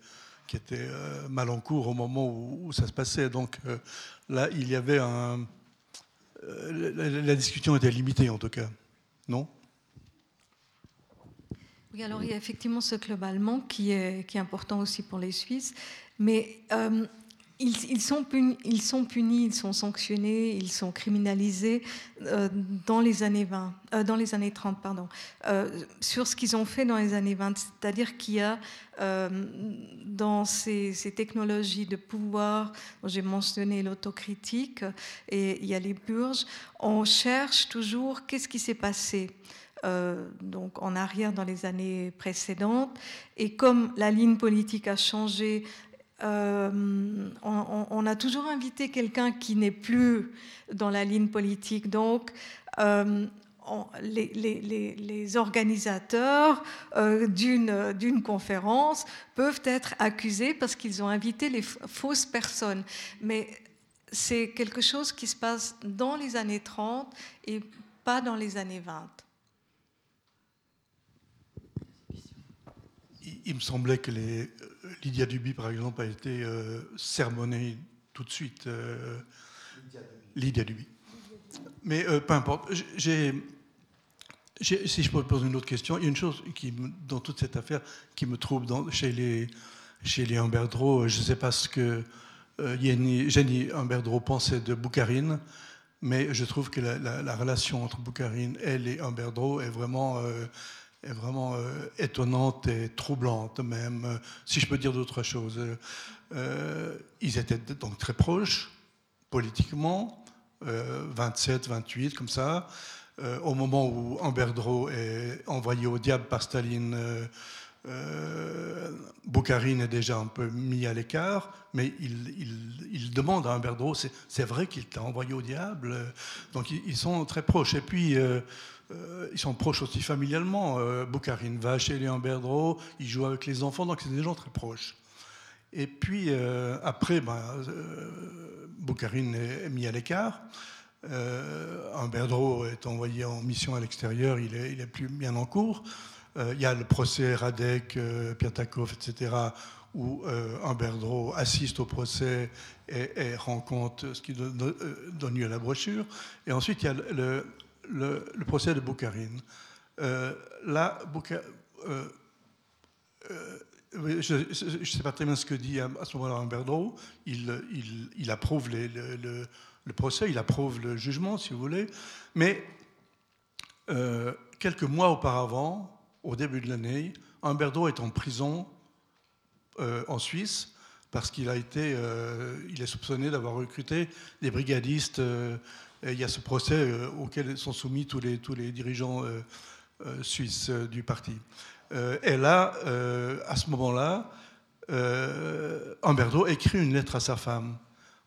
qui étaient euh, mal en cours au moment où, ça se passait. Donc euh, là, il y avait un. La, discussion était limitée en tout cas, non? Oui, alors il y a effectivement ce club allemand qui est, qui est important aussi pour les Suisses, mais ils, sont punis, ils sont sanctionnés, ils sont criminalisés euh, dans les années 20, euh, dans les années 30, pardon, euh, sur ce qu'ils ont fait dans les années 20. C'est-à-dire qu'il y a dans ces, ces, technologies de pouvoir, j'ai mentionné l'autocritique et il y a les purges, on cherche toujours qu'est-ce qui s'est passé. donc en arrière dans les années précédentes. Et comme la ligne politique a changé euh, on, a toujours invité quelqu'un qui n'est plus dans la ligne politique. Donc, euh, les, organisateurs euh, d'une conférence peuvent être accusés parce qu'ils ont invité les fausses personnes. Mais c'est quelque chose qui se passe dans les années 30 et pas dans les années 20. Il me semblait que les Lydia Duby, par exemple, a été sermonnée tout de suite. Lydia Duby. Mais peu importe. J'ai si je peux poser une autre question, il y a une chose qui, dans toute cette affaire qui me trouble dans, chez les, chez les Humberdro. Je ne sais pas ce que euh, Jenny Humberdro pensait de Boukarine, mais je trouve que la, relation entre Boukarine et les Humberdro est vraiment, euh, est vraiment euh, étonnante et troublante, même, si je peux dire d'autres choses. ils étaient donc très proches, politiquement, 27, 28, comme ça. Euh, au moment où Amberdro est envoyé au diable par Staline, euh, euh est déjà un peu mis à l'écart, mais il, demande à Amberdro, c'est vrai qu'il t'a envoyé au diable Donc ils, sont très proches. Et puis, euh, ils sont proches aussi familialement. Boukharine va chez les Amberdro, il joue avec les enfants, donc c'est des gens très proches. Et puis, après, ben, est mis à l'écart. Euh, un Berdreau est envoyé en mission à l'extérieur, il est, plus bien en cours. Euh, il y a le procès Radek, euh, Piatakov, etc., où un Berdreau assiste au procès et, rencontre ce qui donne, lieu à la brochure. Et ensuite, il y a le, procès de Boukharine. là, je ne sais pas très bien ce que dit à, ce moment-là un Il, approuve le, le procès, il approuve le jugement, si vous voulez. Mais euh, quelques mois auparavant, au début de l'année, Humberto est en prison euh, en Suisse parce qu'il a été, euh, il est soupçonné d'avoir recruté des brigadistes. Il y a ce procès auquel sont soumis tous les, tous les dirigeants suisses du parti. et là, à ce moment-là, Humberto écrit une lettre à sa femme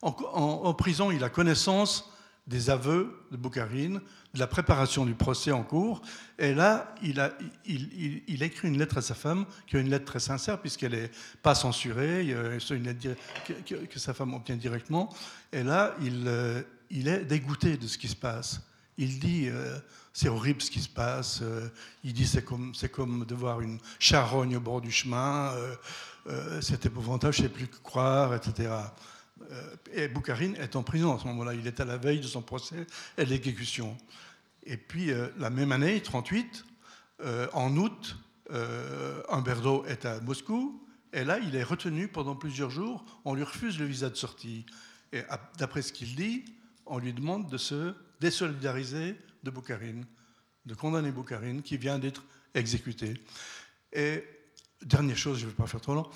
en, prison, il a connaissance des aveux de Boukharine, de la préparation du procès en cours. Et là, il a, il, écrit une lettre à sa femme, qui est une lettre très sincère, puisqu'elle n'est pas censurée, une lettre que, sa femme obtient directement. Et là, il, euh, il est dégoûté de ce qui se passe. Il dit, euh, c'est horrible ce qui se passe. Euh, il dit, c'est comme, c'est comme de voir une charogne au bord du chemin. c'est épouvantable, je sais plus que croire, etc. Euh, et Boukharine est en prison à ce moment-là. Il est à la veille de son procès et de l'exécution. Et puis, euh, la même année, 38, euh, en août, Humberto est à Moscou. Et là, il est retenu pendant plusieurs jours. On lui refuse le visa de sortie. Et d'après ce qu'il dit, on lui demande de se désolidariser de Boukharine, de condamner Boukharine, qui vient d'être exécuté. Et dernière chose, je ne vais pas faire trop long,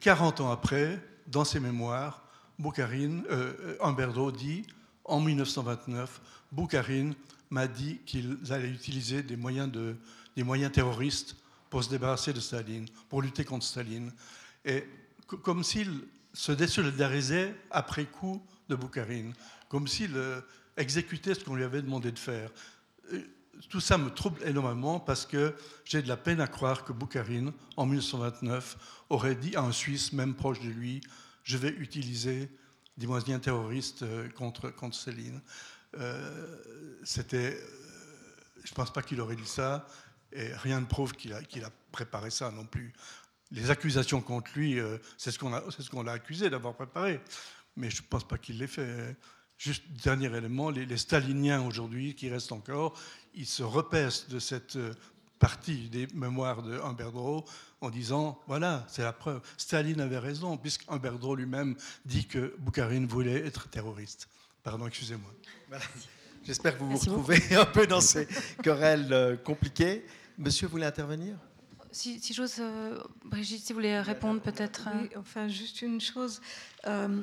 40 ans après, dans ses mémoires, Boukharine, euh, dit en 1929, Boukharine m'a dit qu'ils allaient utiliser des moyens, de, des moyens terroristes pour se débarrasser de Staline, pour lutter contre Staline. Et comme s'il se désolidarisaient après coup de Boukharine, comme s'il euh, exécutait ce qu'on lui avait demandé de faire. Euh, tout ça me trouble énormément parce que j'ai de la peine à croire que Boukharine, en 1929, aurait dit à un Suisse, même proche de lui, je vais utiliser des moyens terroristes euh, contre, contre Céline. C'était, je ne pense pas qu'il aurait dit ça, et rien ne prouve qu'il a, préparé ça non plus. Les accusations contre lui, c'est ce qu'on l'a accusé d'avoir préparé, mais je ne pense pas qu'il l'ait fait. Juste dernier élément, les, les staliniens aujourd'hui qui restent encore, ils se repaissent de cette partie des mémoires de Humbert en disant voilà, c'est la preuve. Staline avait raison, puisque Humbert lui-même dit que Boukharine voulait être terroriste. Pardon, excusez-moi. J'espère que vous vous retrouvez un peu dans ces querelles euh, compliquées. Monsieur voulait intervenir? Si, j'ose, euh, Brigitte, si vous voulez répondre peut-être. Oui, enfin, juste une chose. Euh,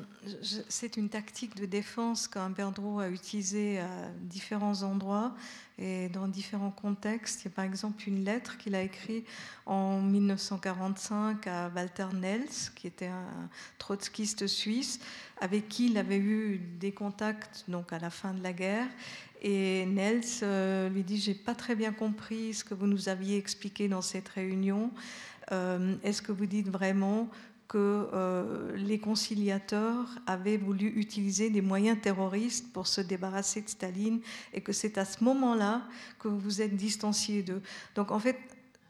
c'est une tactique de défense qu'un Berdreau a utilisée à différents endroits et dans différents contextes. Il y a par exemple une lettre qu'il a écrite en 1945 à Walter Nels, qui était un trotskiste suisse, avec qui il avait eu des contacts donc à la fin de la guerre. Et Nels euh, lui dit J'ai pas très bien compris ce que vous nous aviez expliqué dans cette réunion. Euh, est-ce que vous dites vraiment que euh, les conciliateurs avaient voulu utiliser des moyens terroristes pour se débarrasser de Staline et que c'est à ce moment-là que vous vous êtes distancié d'eux? Donc en fait,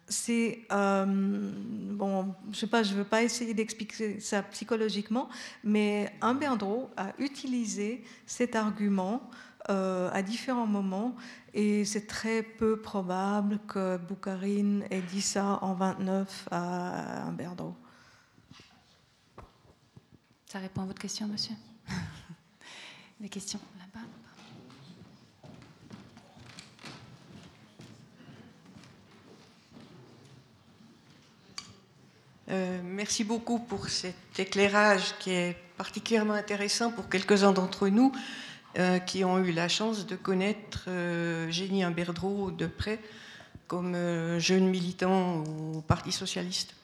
c'est bon, je sais pas, je veux pas essayer d'expliquer ça psychologiquement, mais Humberdro a utilisé cet argument à différents moments. Et c'est très peu probable que Boukharine ait dit ça en 29 à Humberdro. Ça répond à votre question, monsieur? Des questions là-bas? Euh, merci beaucoup pour cet éclairage qui est particulièrement intéressant pour quelques-uns d'entre nous euh, qui ont eu la chance de connaître euh, Génie Imberdreau de près comme jeune militant au Parti socialiste.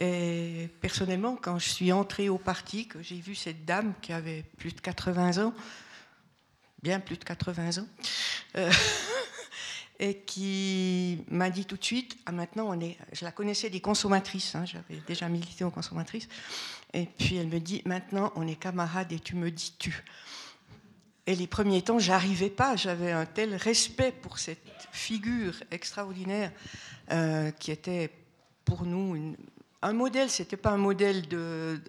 Et personnellement, quand je suis entrée au parti, que j'ai vu cette dame qui avait plus de 80 ans, bien plus de 80 ans, euh, et qui m'a dit tout de suite, ah maintenant on est, je la connaissais des consommatrices, hein, j'avais déjà milité aux consommatrices, et puis elle me dit, maintenant on est camarades et tu me dis tu. Et les premiers temps, j'arrivais pas, j'avais un tel respect pour cette figure extraordinaire euh, qui était pour nous un modèle, c'était pas un modèle de,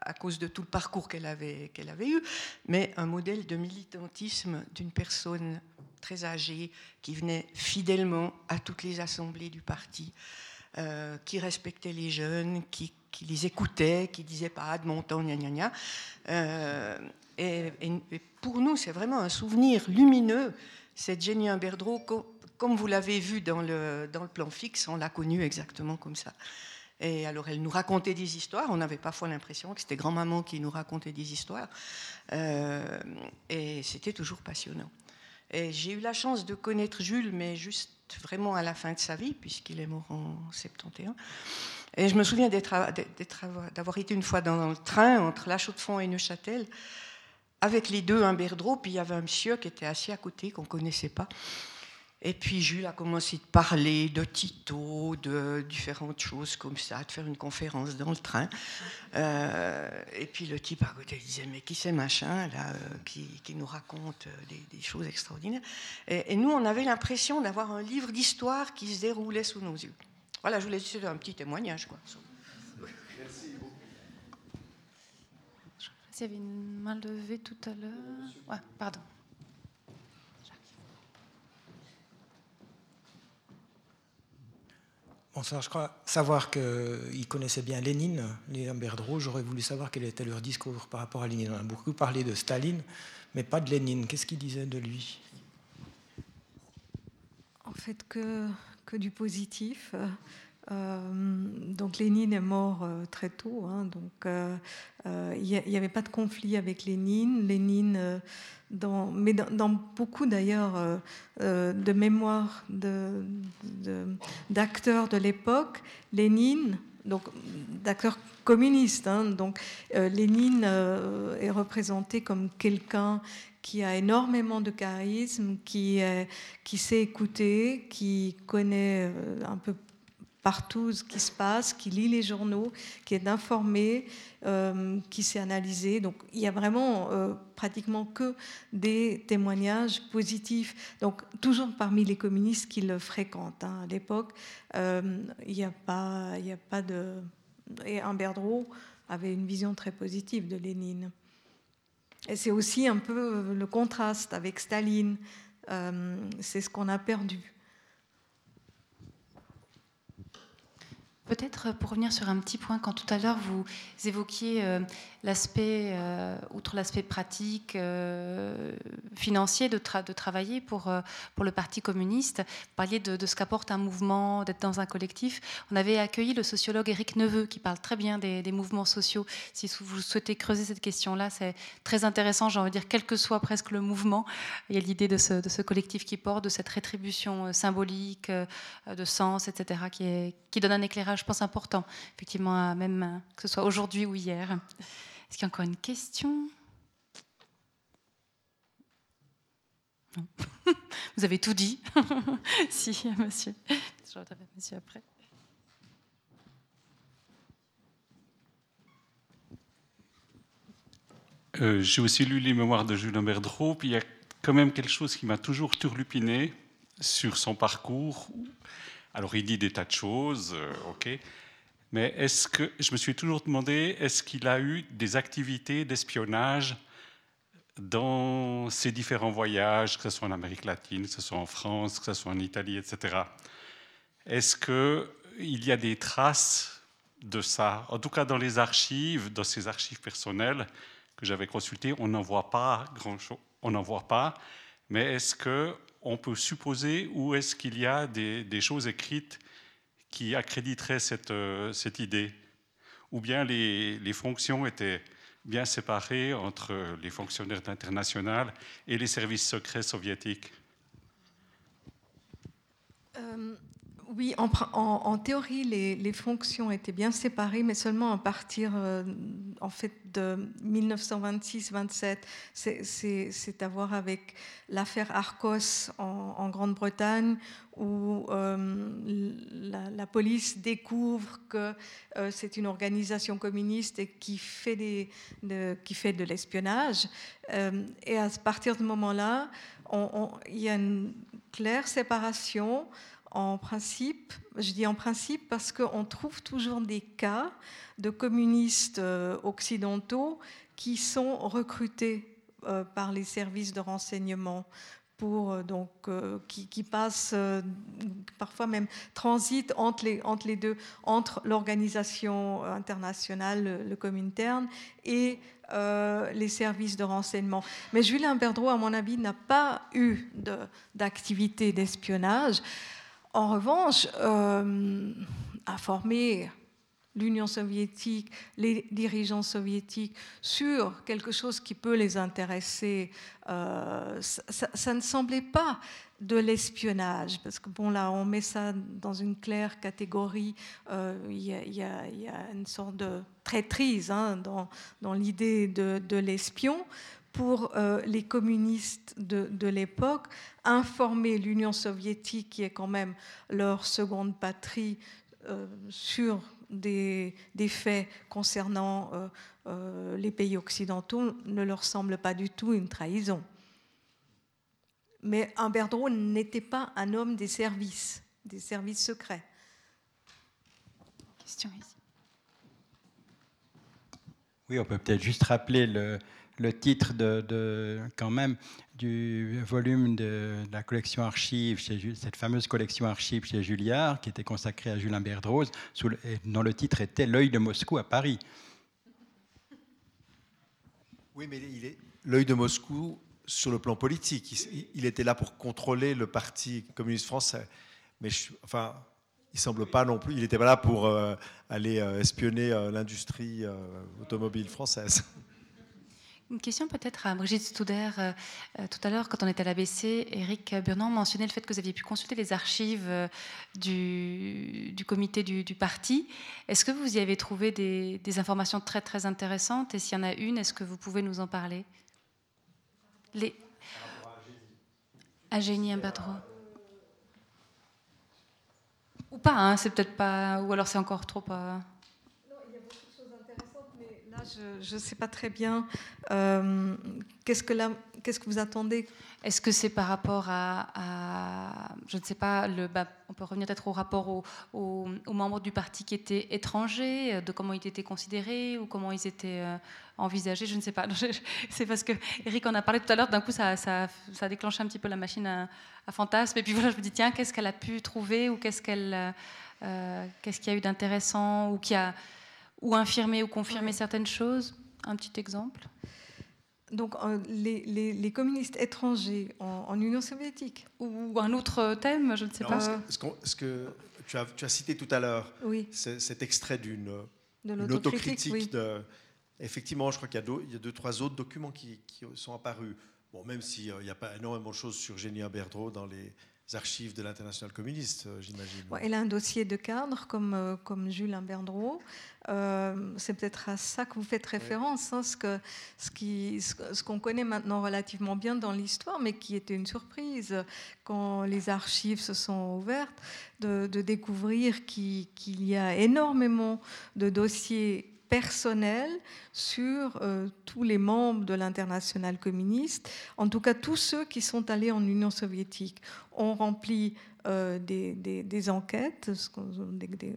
à cause de tout le parcours qu'elle avait, qu'elle avait eu, mais un modèle de militantisme d'une personne très âgée qui venait fidèlement à toutes les assemblées du parti, euh, qui respectait les jeunes, qui, les écoutait, qui disait pas de mon temps, gna gna gna. Euh, et, pour nous, c'est vraiment un souvenir lumineux, cette Jenny Imberdreau, comme vous l'avez vu dans le, dans le plan fixe, on l'a connue exactement comme ça. Et alors, elle nous racontait des histoires. On avait parfois l'impression que c'était grand-maman qui nous racontait des histoires. Euh, et c'était toujours passionnant. Et j'ai eu la chance de connaître Jules, mais juste vraiment à la fin de sa vie, puisqu'il est mort en 71. Et je me souviens d'avoir été une fois dans le train entre La Chaux-de-Fonds et Neuchâtel, avec les deux, un Berdreau, puis il y avait un monsieur qui était assis à côté, qu'on ne connaissait pas. Et puis Jules a commencé de parler de Tito, de différentes choses comme ça, de faire une conférence dans le train. Euh, et puis le type à côté disait Mais qui c'est machin là, euh, qui, qui, nous raconte euh, des, choses extraordinaires et, nous, on avait l'impression d'avoir un livre d'histoire qui se déroulait sous nos yeux. Voilà, je vous laisse un petit témoignage. Quoi. Merci beaucoup. Il y avait une main levée tout à l'heure. Ouais, pardon. Bonsoir, je crois savoir qu'ils connaissaient bien Lénine, les Berdreau. J'aurais voulu savoir quel était leur discours par rapport à Lénine. On a beaucoup parlé de Staline, mais pas de Lénine. Qu'est-ce qu'ils disaient de lui? En fait, que, que du positif. Euh, donc Lénine est mort euh, très tôt, hein, donc euh, il n'y avait pas de conflit avec Lénine. Lénine dans, mais dans, beaucoup d'ailleurs euh, euh, de mémoires d'acteurs de, l'époque, Lénine, donc d'acteurs communistes, hein, donc euh, Lénine est représenté comme quelqu'un qui a énormément de charisme, qui, qui sait écouter, qui connaît un peu partout ce qui se passe, qui lit les journaux, qui est informé, euh, qui s'est analysé. Donc il y a vraiment euh, pratiquement que des témoignages positifs. Donc toujours parmi les communistes qui le fréquentent. Hein. À l'époque, euh, il n'y a, pas, a pas de... Et Humberdreau avait une vision très positive de Lénine. Et c'est aussi un peu le contraste avec Staline. c'est ce qu'on a perdu. Peut-être pour revenir sur un petit point, quand tout à l'heure vous évoquiez euh, l'aspect, euh, outre l'aspect pratique, euh, financier de, de, travailler pour, pour le Parti communiste, vous parliez de, ce qu'apporte un mouvement, d'être dans un collectif. On avait accueilli le sociologue Éric Neveu qui parle très bien des, mouvements sociaux. Si vous souhaitez creuser cette question-là, c'est très intéressant, j'ai envie de dire, quel que soit presque le mouvement, il y a l'idée de ce, de ce collectif qui porte, de cette rétribution symbolique, de sens, etc., qui, est, qui donne un éclairage je pense, important, effectivement, même euh, que ce soit aujourd'hui ou hier. Est-ce qu'il y a encore une question? Vous avez tout dit. si, monsieur. Monsieur après. Euh, j'ai aussi lu les mémoires de Julien Berdreau, puis il y a quand même quelque chose qui m'a toujours turlupiné sur son parcours, Alors il dit des tas de choses, euh, ok. Mais est-ce que je me suis toujours demandé, est-ce qu'il a eu des activités d'espionnage dans ses différents voyages, que ce soit en Amérique latine, que ce soit en France, que ce soit en Italie, etc. Est-ce qu'il y a des traces de ça? En tout cas, dans les archives, dans ces archives personnelles que j'avais consultées, on n'en voit pas grand-chose. On n'en voit pas. Mais est-ce qu'on peut supposer ou est-ce qu'il y a des, choses écrites qui accréditeraient cette, euh, cette idée. Ou bien les, les fonctions étaient bien séparé entre les fonctionnaires internationaux et les services secrets soviétiques. Euh, Oui, en, théorie, les, fonctions étaient bien séparées, mais seulement à partir euh, en fait de 1926-27. C'est à voir avec l'affaire Arcos en, Grande-Bretagne, où euh, la, police découvre que euh, c'est une organisation communiste et qui fait, de l'espionnage. et à partir de ce moment-là, il y a une claire séparation en principe, je dis en principe parce qu'on trouve toujours des cas de communistes euh, occidentaux qui sont recrutés euh, par les services de renseignement pour euh, donc qui, passent parfois même transitent entre les entre les deux entre l'organisation internationale le, le Comintern et les services de renseignement. Mais Julien Berdreau, à mon avis, n'a pas eu d'activité d'espionnage. En revanche, euh, informer l'Union soviétique, les dirigeants soviétiques sur quelque chose qui peut les intéresser, euh, ça, ne semblait pas de l'espionnage, parce que bon là, on met ça dans une claire catégorie. Euh, il y, a une sorte de traîtrise hein, dans, l'idée de l'espion pour euh, les communistes de, l'époque, informer l'Union soviétique, qui est quand même leur seconde patrie, euh, sur des, faits concernant euh, les pays occidentaux ne leur semble pas du tout une trahison. Mais Humberdreau n'était pas un homme des services, des services secrets. Question ici. Oui, on peut peut-être juste rappeler le, le titre de, quand même du volume de, la collection archives, chez, cette fameuse collection archives chez Julliard, qui était consacrée à Julien Berdrose, dont le titre était L'œil de Moscou à Paris. Oui, mais l'œil de Moscou sur le plan politique. Il, était là pour contrôler le Parti communiste français. Mais enfin, il semble pas non plus. Il n'était pas là pour euh, aller euh, espionner euh, l'industrie automobile française. Une question peut-être à Brigitte Studer. Euh, euh, tout à l'heure, quand on était à l'ABC, Eric Burnand mentionnait le fait que vous aviez pu consulter les archives euh, du, comité du, parti. Est-ce que vous y avez trouvé des, informations très très intéressantes? Et s'il y en a une, est-ce que vous pouvez nous en parler? Les... À Génie Imbadro. Ou pas, hein, c'est peut-être pas. Ou alors c'est encore trop. Je ne sais pas très bien. Euh, qu'est-ce, que vous attendez? Est-ce que c'est par rapport à, je ne sais pas, bah, on peut revenir peut-être au rapport aux, membres du parti qui étaient étrangers, euh, de comment ils étaient considérés ou comment ils étaient euh, envisagés, je ne sais pas. C'est parce que Eric en a parlé tout à l'heure, d'un coup ça, ça, a déclenché un petit peu la machine à, à fantasme. Et puis voilà, je me dis, tiens, qu'est-ce qu'elle a pu trouver ou qu'est-ce qu'elle... qu'est-ce qu'il y a eu d'intéressant ou qui a ou infirmer ou confirmer certaines choses Un petit exemple donc euh, les, communistes étrangers en, Union soviétique Ou un autre thème, je ne sais pas. Ce, que tu as, tu as, cité tout à l'heure, oui. cet extrait d'une autocritique. De, effectivement, je crois qu'il y, y, a deux, trois autres documents qui, sont apparus. Bon, même s'il n'y a pas énormément de choses sur Génie Berdreau dans les, archives de l'international communiste, euh, j'imagine. elle a un dossier de cadre comme, euh, comme Jules Berdreau. Euh, c'est peut-être à ça que vous faites référence, hein, ce qu'on ce qui, ce qu'on connaît maintenant relativement bien dans l'histoire, mais qui était une surprise quand les archives se sont ouvertes, de, découvrir qu'il y a énormément de dossiers personnels sur euh, tous les membres de l'international communiste, en tout cas tous ceux qui sont allés en Union soviétique, ont rempli des, enquêtes,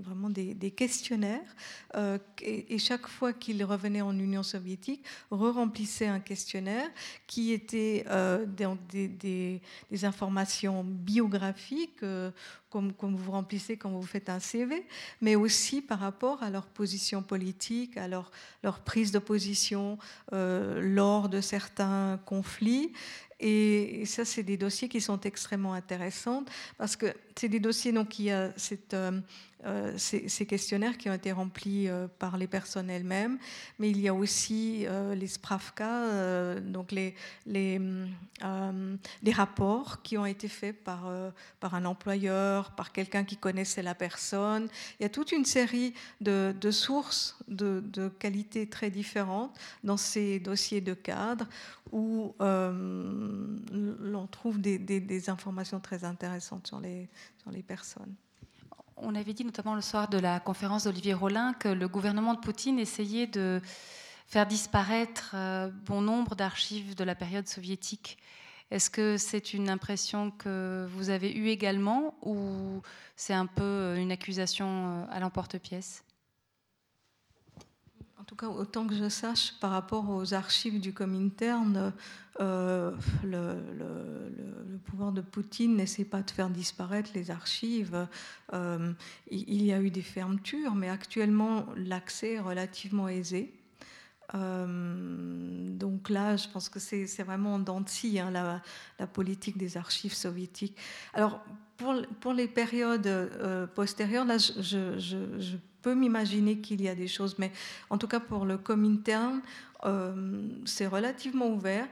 vraiment des, questionnaires. Et, chaque fois qu'il revenait en Union soviétique, re-remplissait un questionnaire qui était des, des, informations biographiques comme, vous remplissez quand vous faites un CV, mais aussi par rapport à leur position politique, à leur, prise de position euh, lors de certains conflits. Et, ça, c'est des dossiers qui sont extrêmement intéressants parce que c'est des dossiers donc il y a cette euh, ces, questionnaires qui ont été remplis euh, par les personnes elles-mêmes, mais il y a aussi euh, les Spravka, donc les, rapports qui ont été faits par, un employeur, par quelqu'un qui connaissait la personne. Il y a toute une série de, sources de, de qualité très différentes dans ces dossiers de cadre où l'on trouve des, informations très intéressantes sur les personnes. On avait dit notamment le soir de la conférence d'Olivier Rollin que le gouvernement de Poutine essayait de faire disparaître euh, bon nombre d'archives de la période soviétique. Est-ce que c'est une impression que vous avez eue également ou c'est un peu une accusation euh, à l'emporte-pièce? En tout cas, autant que je sache, par rapport aux archives du Comintern, euh, le, pouvoir de Poutine n'essaie pas de faire disparaître les archives. Euh, il, y a eu des fermetures, mais actuellement, l'accès est relativement aisé. Euh, donc là, je pense que c'est vraiment en dents hein, la, politique des archives soviétiques. Alors, pour, les périodes postérieures, là, je peux m'imaginer qu'il y a des choses, mais en tout cas pour le Comintern, euh, c'est relativement ouvert.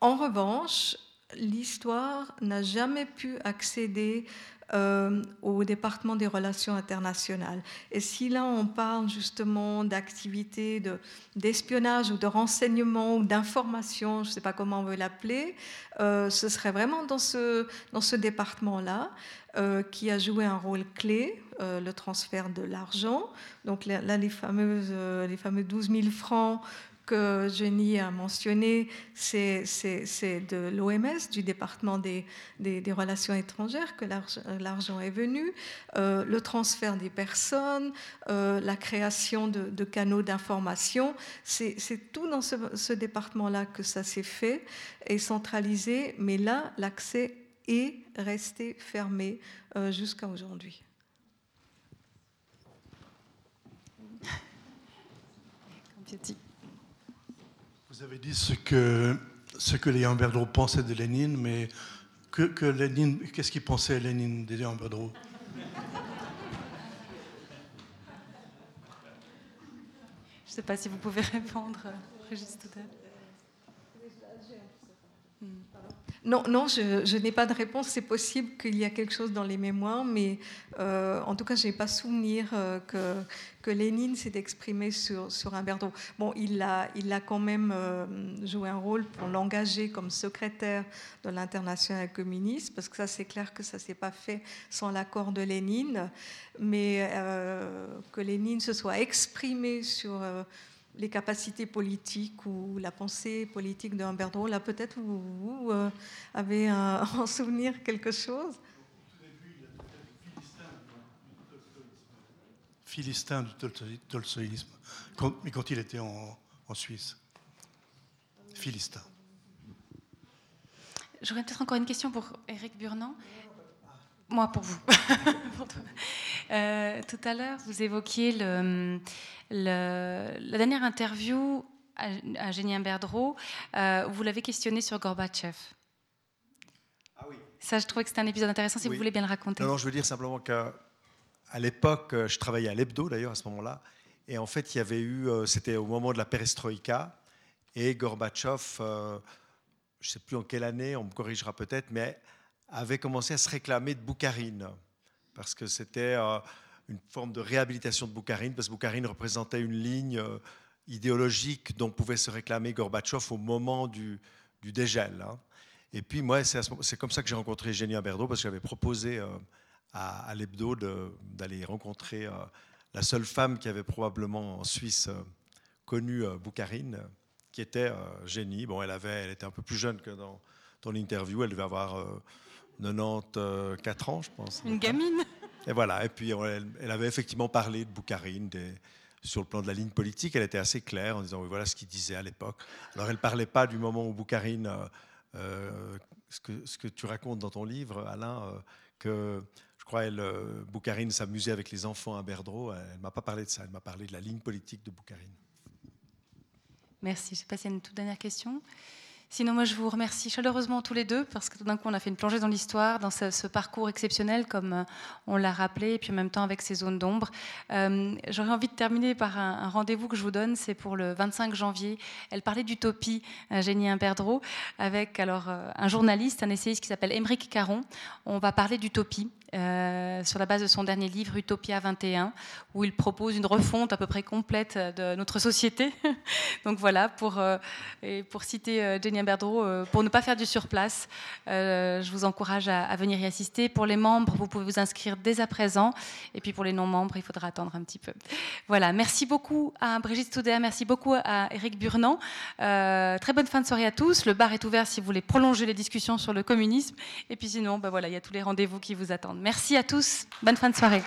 En revanche, l'histoire n'a jamais pu accéder euh, au département des relations internationales. Et si là on parle justement d'activités d'espionnage ou de renseignement ou d'information, je ne sais pas comment on veut l'appeler, euh, ce serait vraiment dans ce, dans ce département-là euh, qui a joué un rôle clé, le transfert de l'argent. Donc là, les, fameuses, les fameux 12 000 francs que Jenny a mentionné, c'est de l'OMS, du département des, des, relations étrangères, que l'argent est venu, euh, le transfert des personnes, euh, la création de, canaux d'information. C'est tout dans ce, département-là que ça s'est fait et centralisé, mais là, l'accès est resté fermé euh, jusqu'à aujourd'hui. Vous avez dit ce que, ce que Léon Berdreau pensait de Lénine, mais que, que Lénine, qu'est-ce qu'il pensait Lénine de Léon Berdreau Je ne sais pas si vous pouvez répondre, Régis non, non, je, n'ai pas de réponse. C'est possible qu'il y a quelque chose dans les mémoires, mais euh, en tout cas, je n'ai pas souvenir euh, que, Lénine s'est exprimé sur, sur un. Bon, il a, il a quand même euh, joué un rôle pour l'engager comme secrétaire de l'international communiste, parce que ça, c'est clair que ça ne s'est pas fait sans l'accord de Lénine, mais que Lénine se soit exprimé sur les capacités politiques ou la pensée politique de Humbert Là, peut-être vous, euh, avez en souvenir quelque chose? Philistin du tolstoïsme, mais quand il était en, Suisse. Philistin. J'aurais peut-être encore une question pour Eric Burnand. Moi, pour vous. Euh, tout à l'heure, vous évoquiez le, la dernière interview à, à Génie Berdreau, euh, vous l'avez questionné sur Gorbatchev. Ah oui. Ça, je trouvais que c'était un épisode intéressant, si vous voulez bien le raconter. Non, je veux dire simplement qu'à l'époque, je travaillais à l'hebdo d'ailleurs à ce moment-là, et en fait, il y avait eu, euh, c'était au moment de la perestroïka, et Gorbatchev, je ne sais plus en quelle année, on me corrigera peut-être, mais avait commencé à se réclamer de Boukharine, parce que c'était euh, une forme de réhabilitation de Boukharine, parce que Boukharine représentait une ligne euh, idéologique dont pouvait se réclamer Gorbatchev au moment du, dégel. Hein. Et puis moi, c'est comme ça que j'ai rencontré Génia Berdo, parce que j'avais proposé euh, à, à l'hebdo d'aller rencontrer la seule femme qui avait probablement en Suisse connu Boukharine, qui était Génie. Bon, elle, avait, elle était un peu plus jeune que dans, dans l'interview, elle devait avoir 94 ans, je pense. Une gamine. Et voilà. Et puis, elle, avait effectivement parlé de Boukharine sur le plan de la ligne politique. Elle était assez claire en disant oui, voilà ce qu'il disait à l'époque. Alors, elle ne parlait pas du moment où Boukharine, euh, euh, ce, que, ce, que, tu racontes dans ton livre, Alain, euh, que je crois elle, Boukharine s'amusait avec les enfants à Berdreau. Elle ne m'a pas parlé de ça. Elle m'a parlé de la ligne politique de Boukharine. Merci. Je sais pas s'il y a une toute dernière question. Sinon, moi, je vous remercie chaleureusement tous les deux parce que tout d'un coup, on a fait une plongée dans l'histoire, dans ce, parcours exceptionnel, comme euh, on l'a rappelé, et puis en même temps avec ces zones d'ombre. Euh, j'aurais envie de terminer par un, rendez-vous que je vous donne, c'est pour le 25 janvier. Elle parlait d'utopie, Génie Imberdreau, avec alors euh, un journaliste, un essayiste qui s'appelle Émeric Caron. On va parler d'utopie. Euh, sur la base de son dernier livre Utopia 21, où il propose une refonte à peu près complète de notre société. Donc voilà, pour, euh, et pour citer euh, Jenny Berdreau, pour ne pas faire du surplace, je vous encourage à, venir y assister. Pour les membres, vous pouvez vous inscrire dès à présent, et puis pour les non-membres, il faudra attendre un petit peu. Voilà, merci beaucoup à Brigitte Stouder, merci beaucoup à Eric Burnand. très bonne fin de soirée à tous. Le bar est ouvert si vous voulez prolonger les discussions sur le communisme. Et puis sinon, ben voilà, il y a tous les rendez-vous qui vous attendent. Merci à tous. Bonne fin de soirée.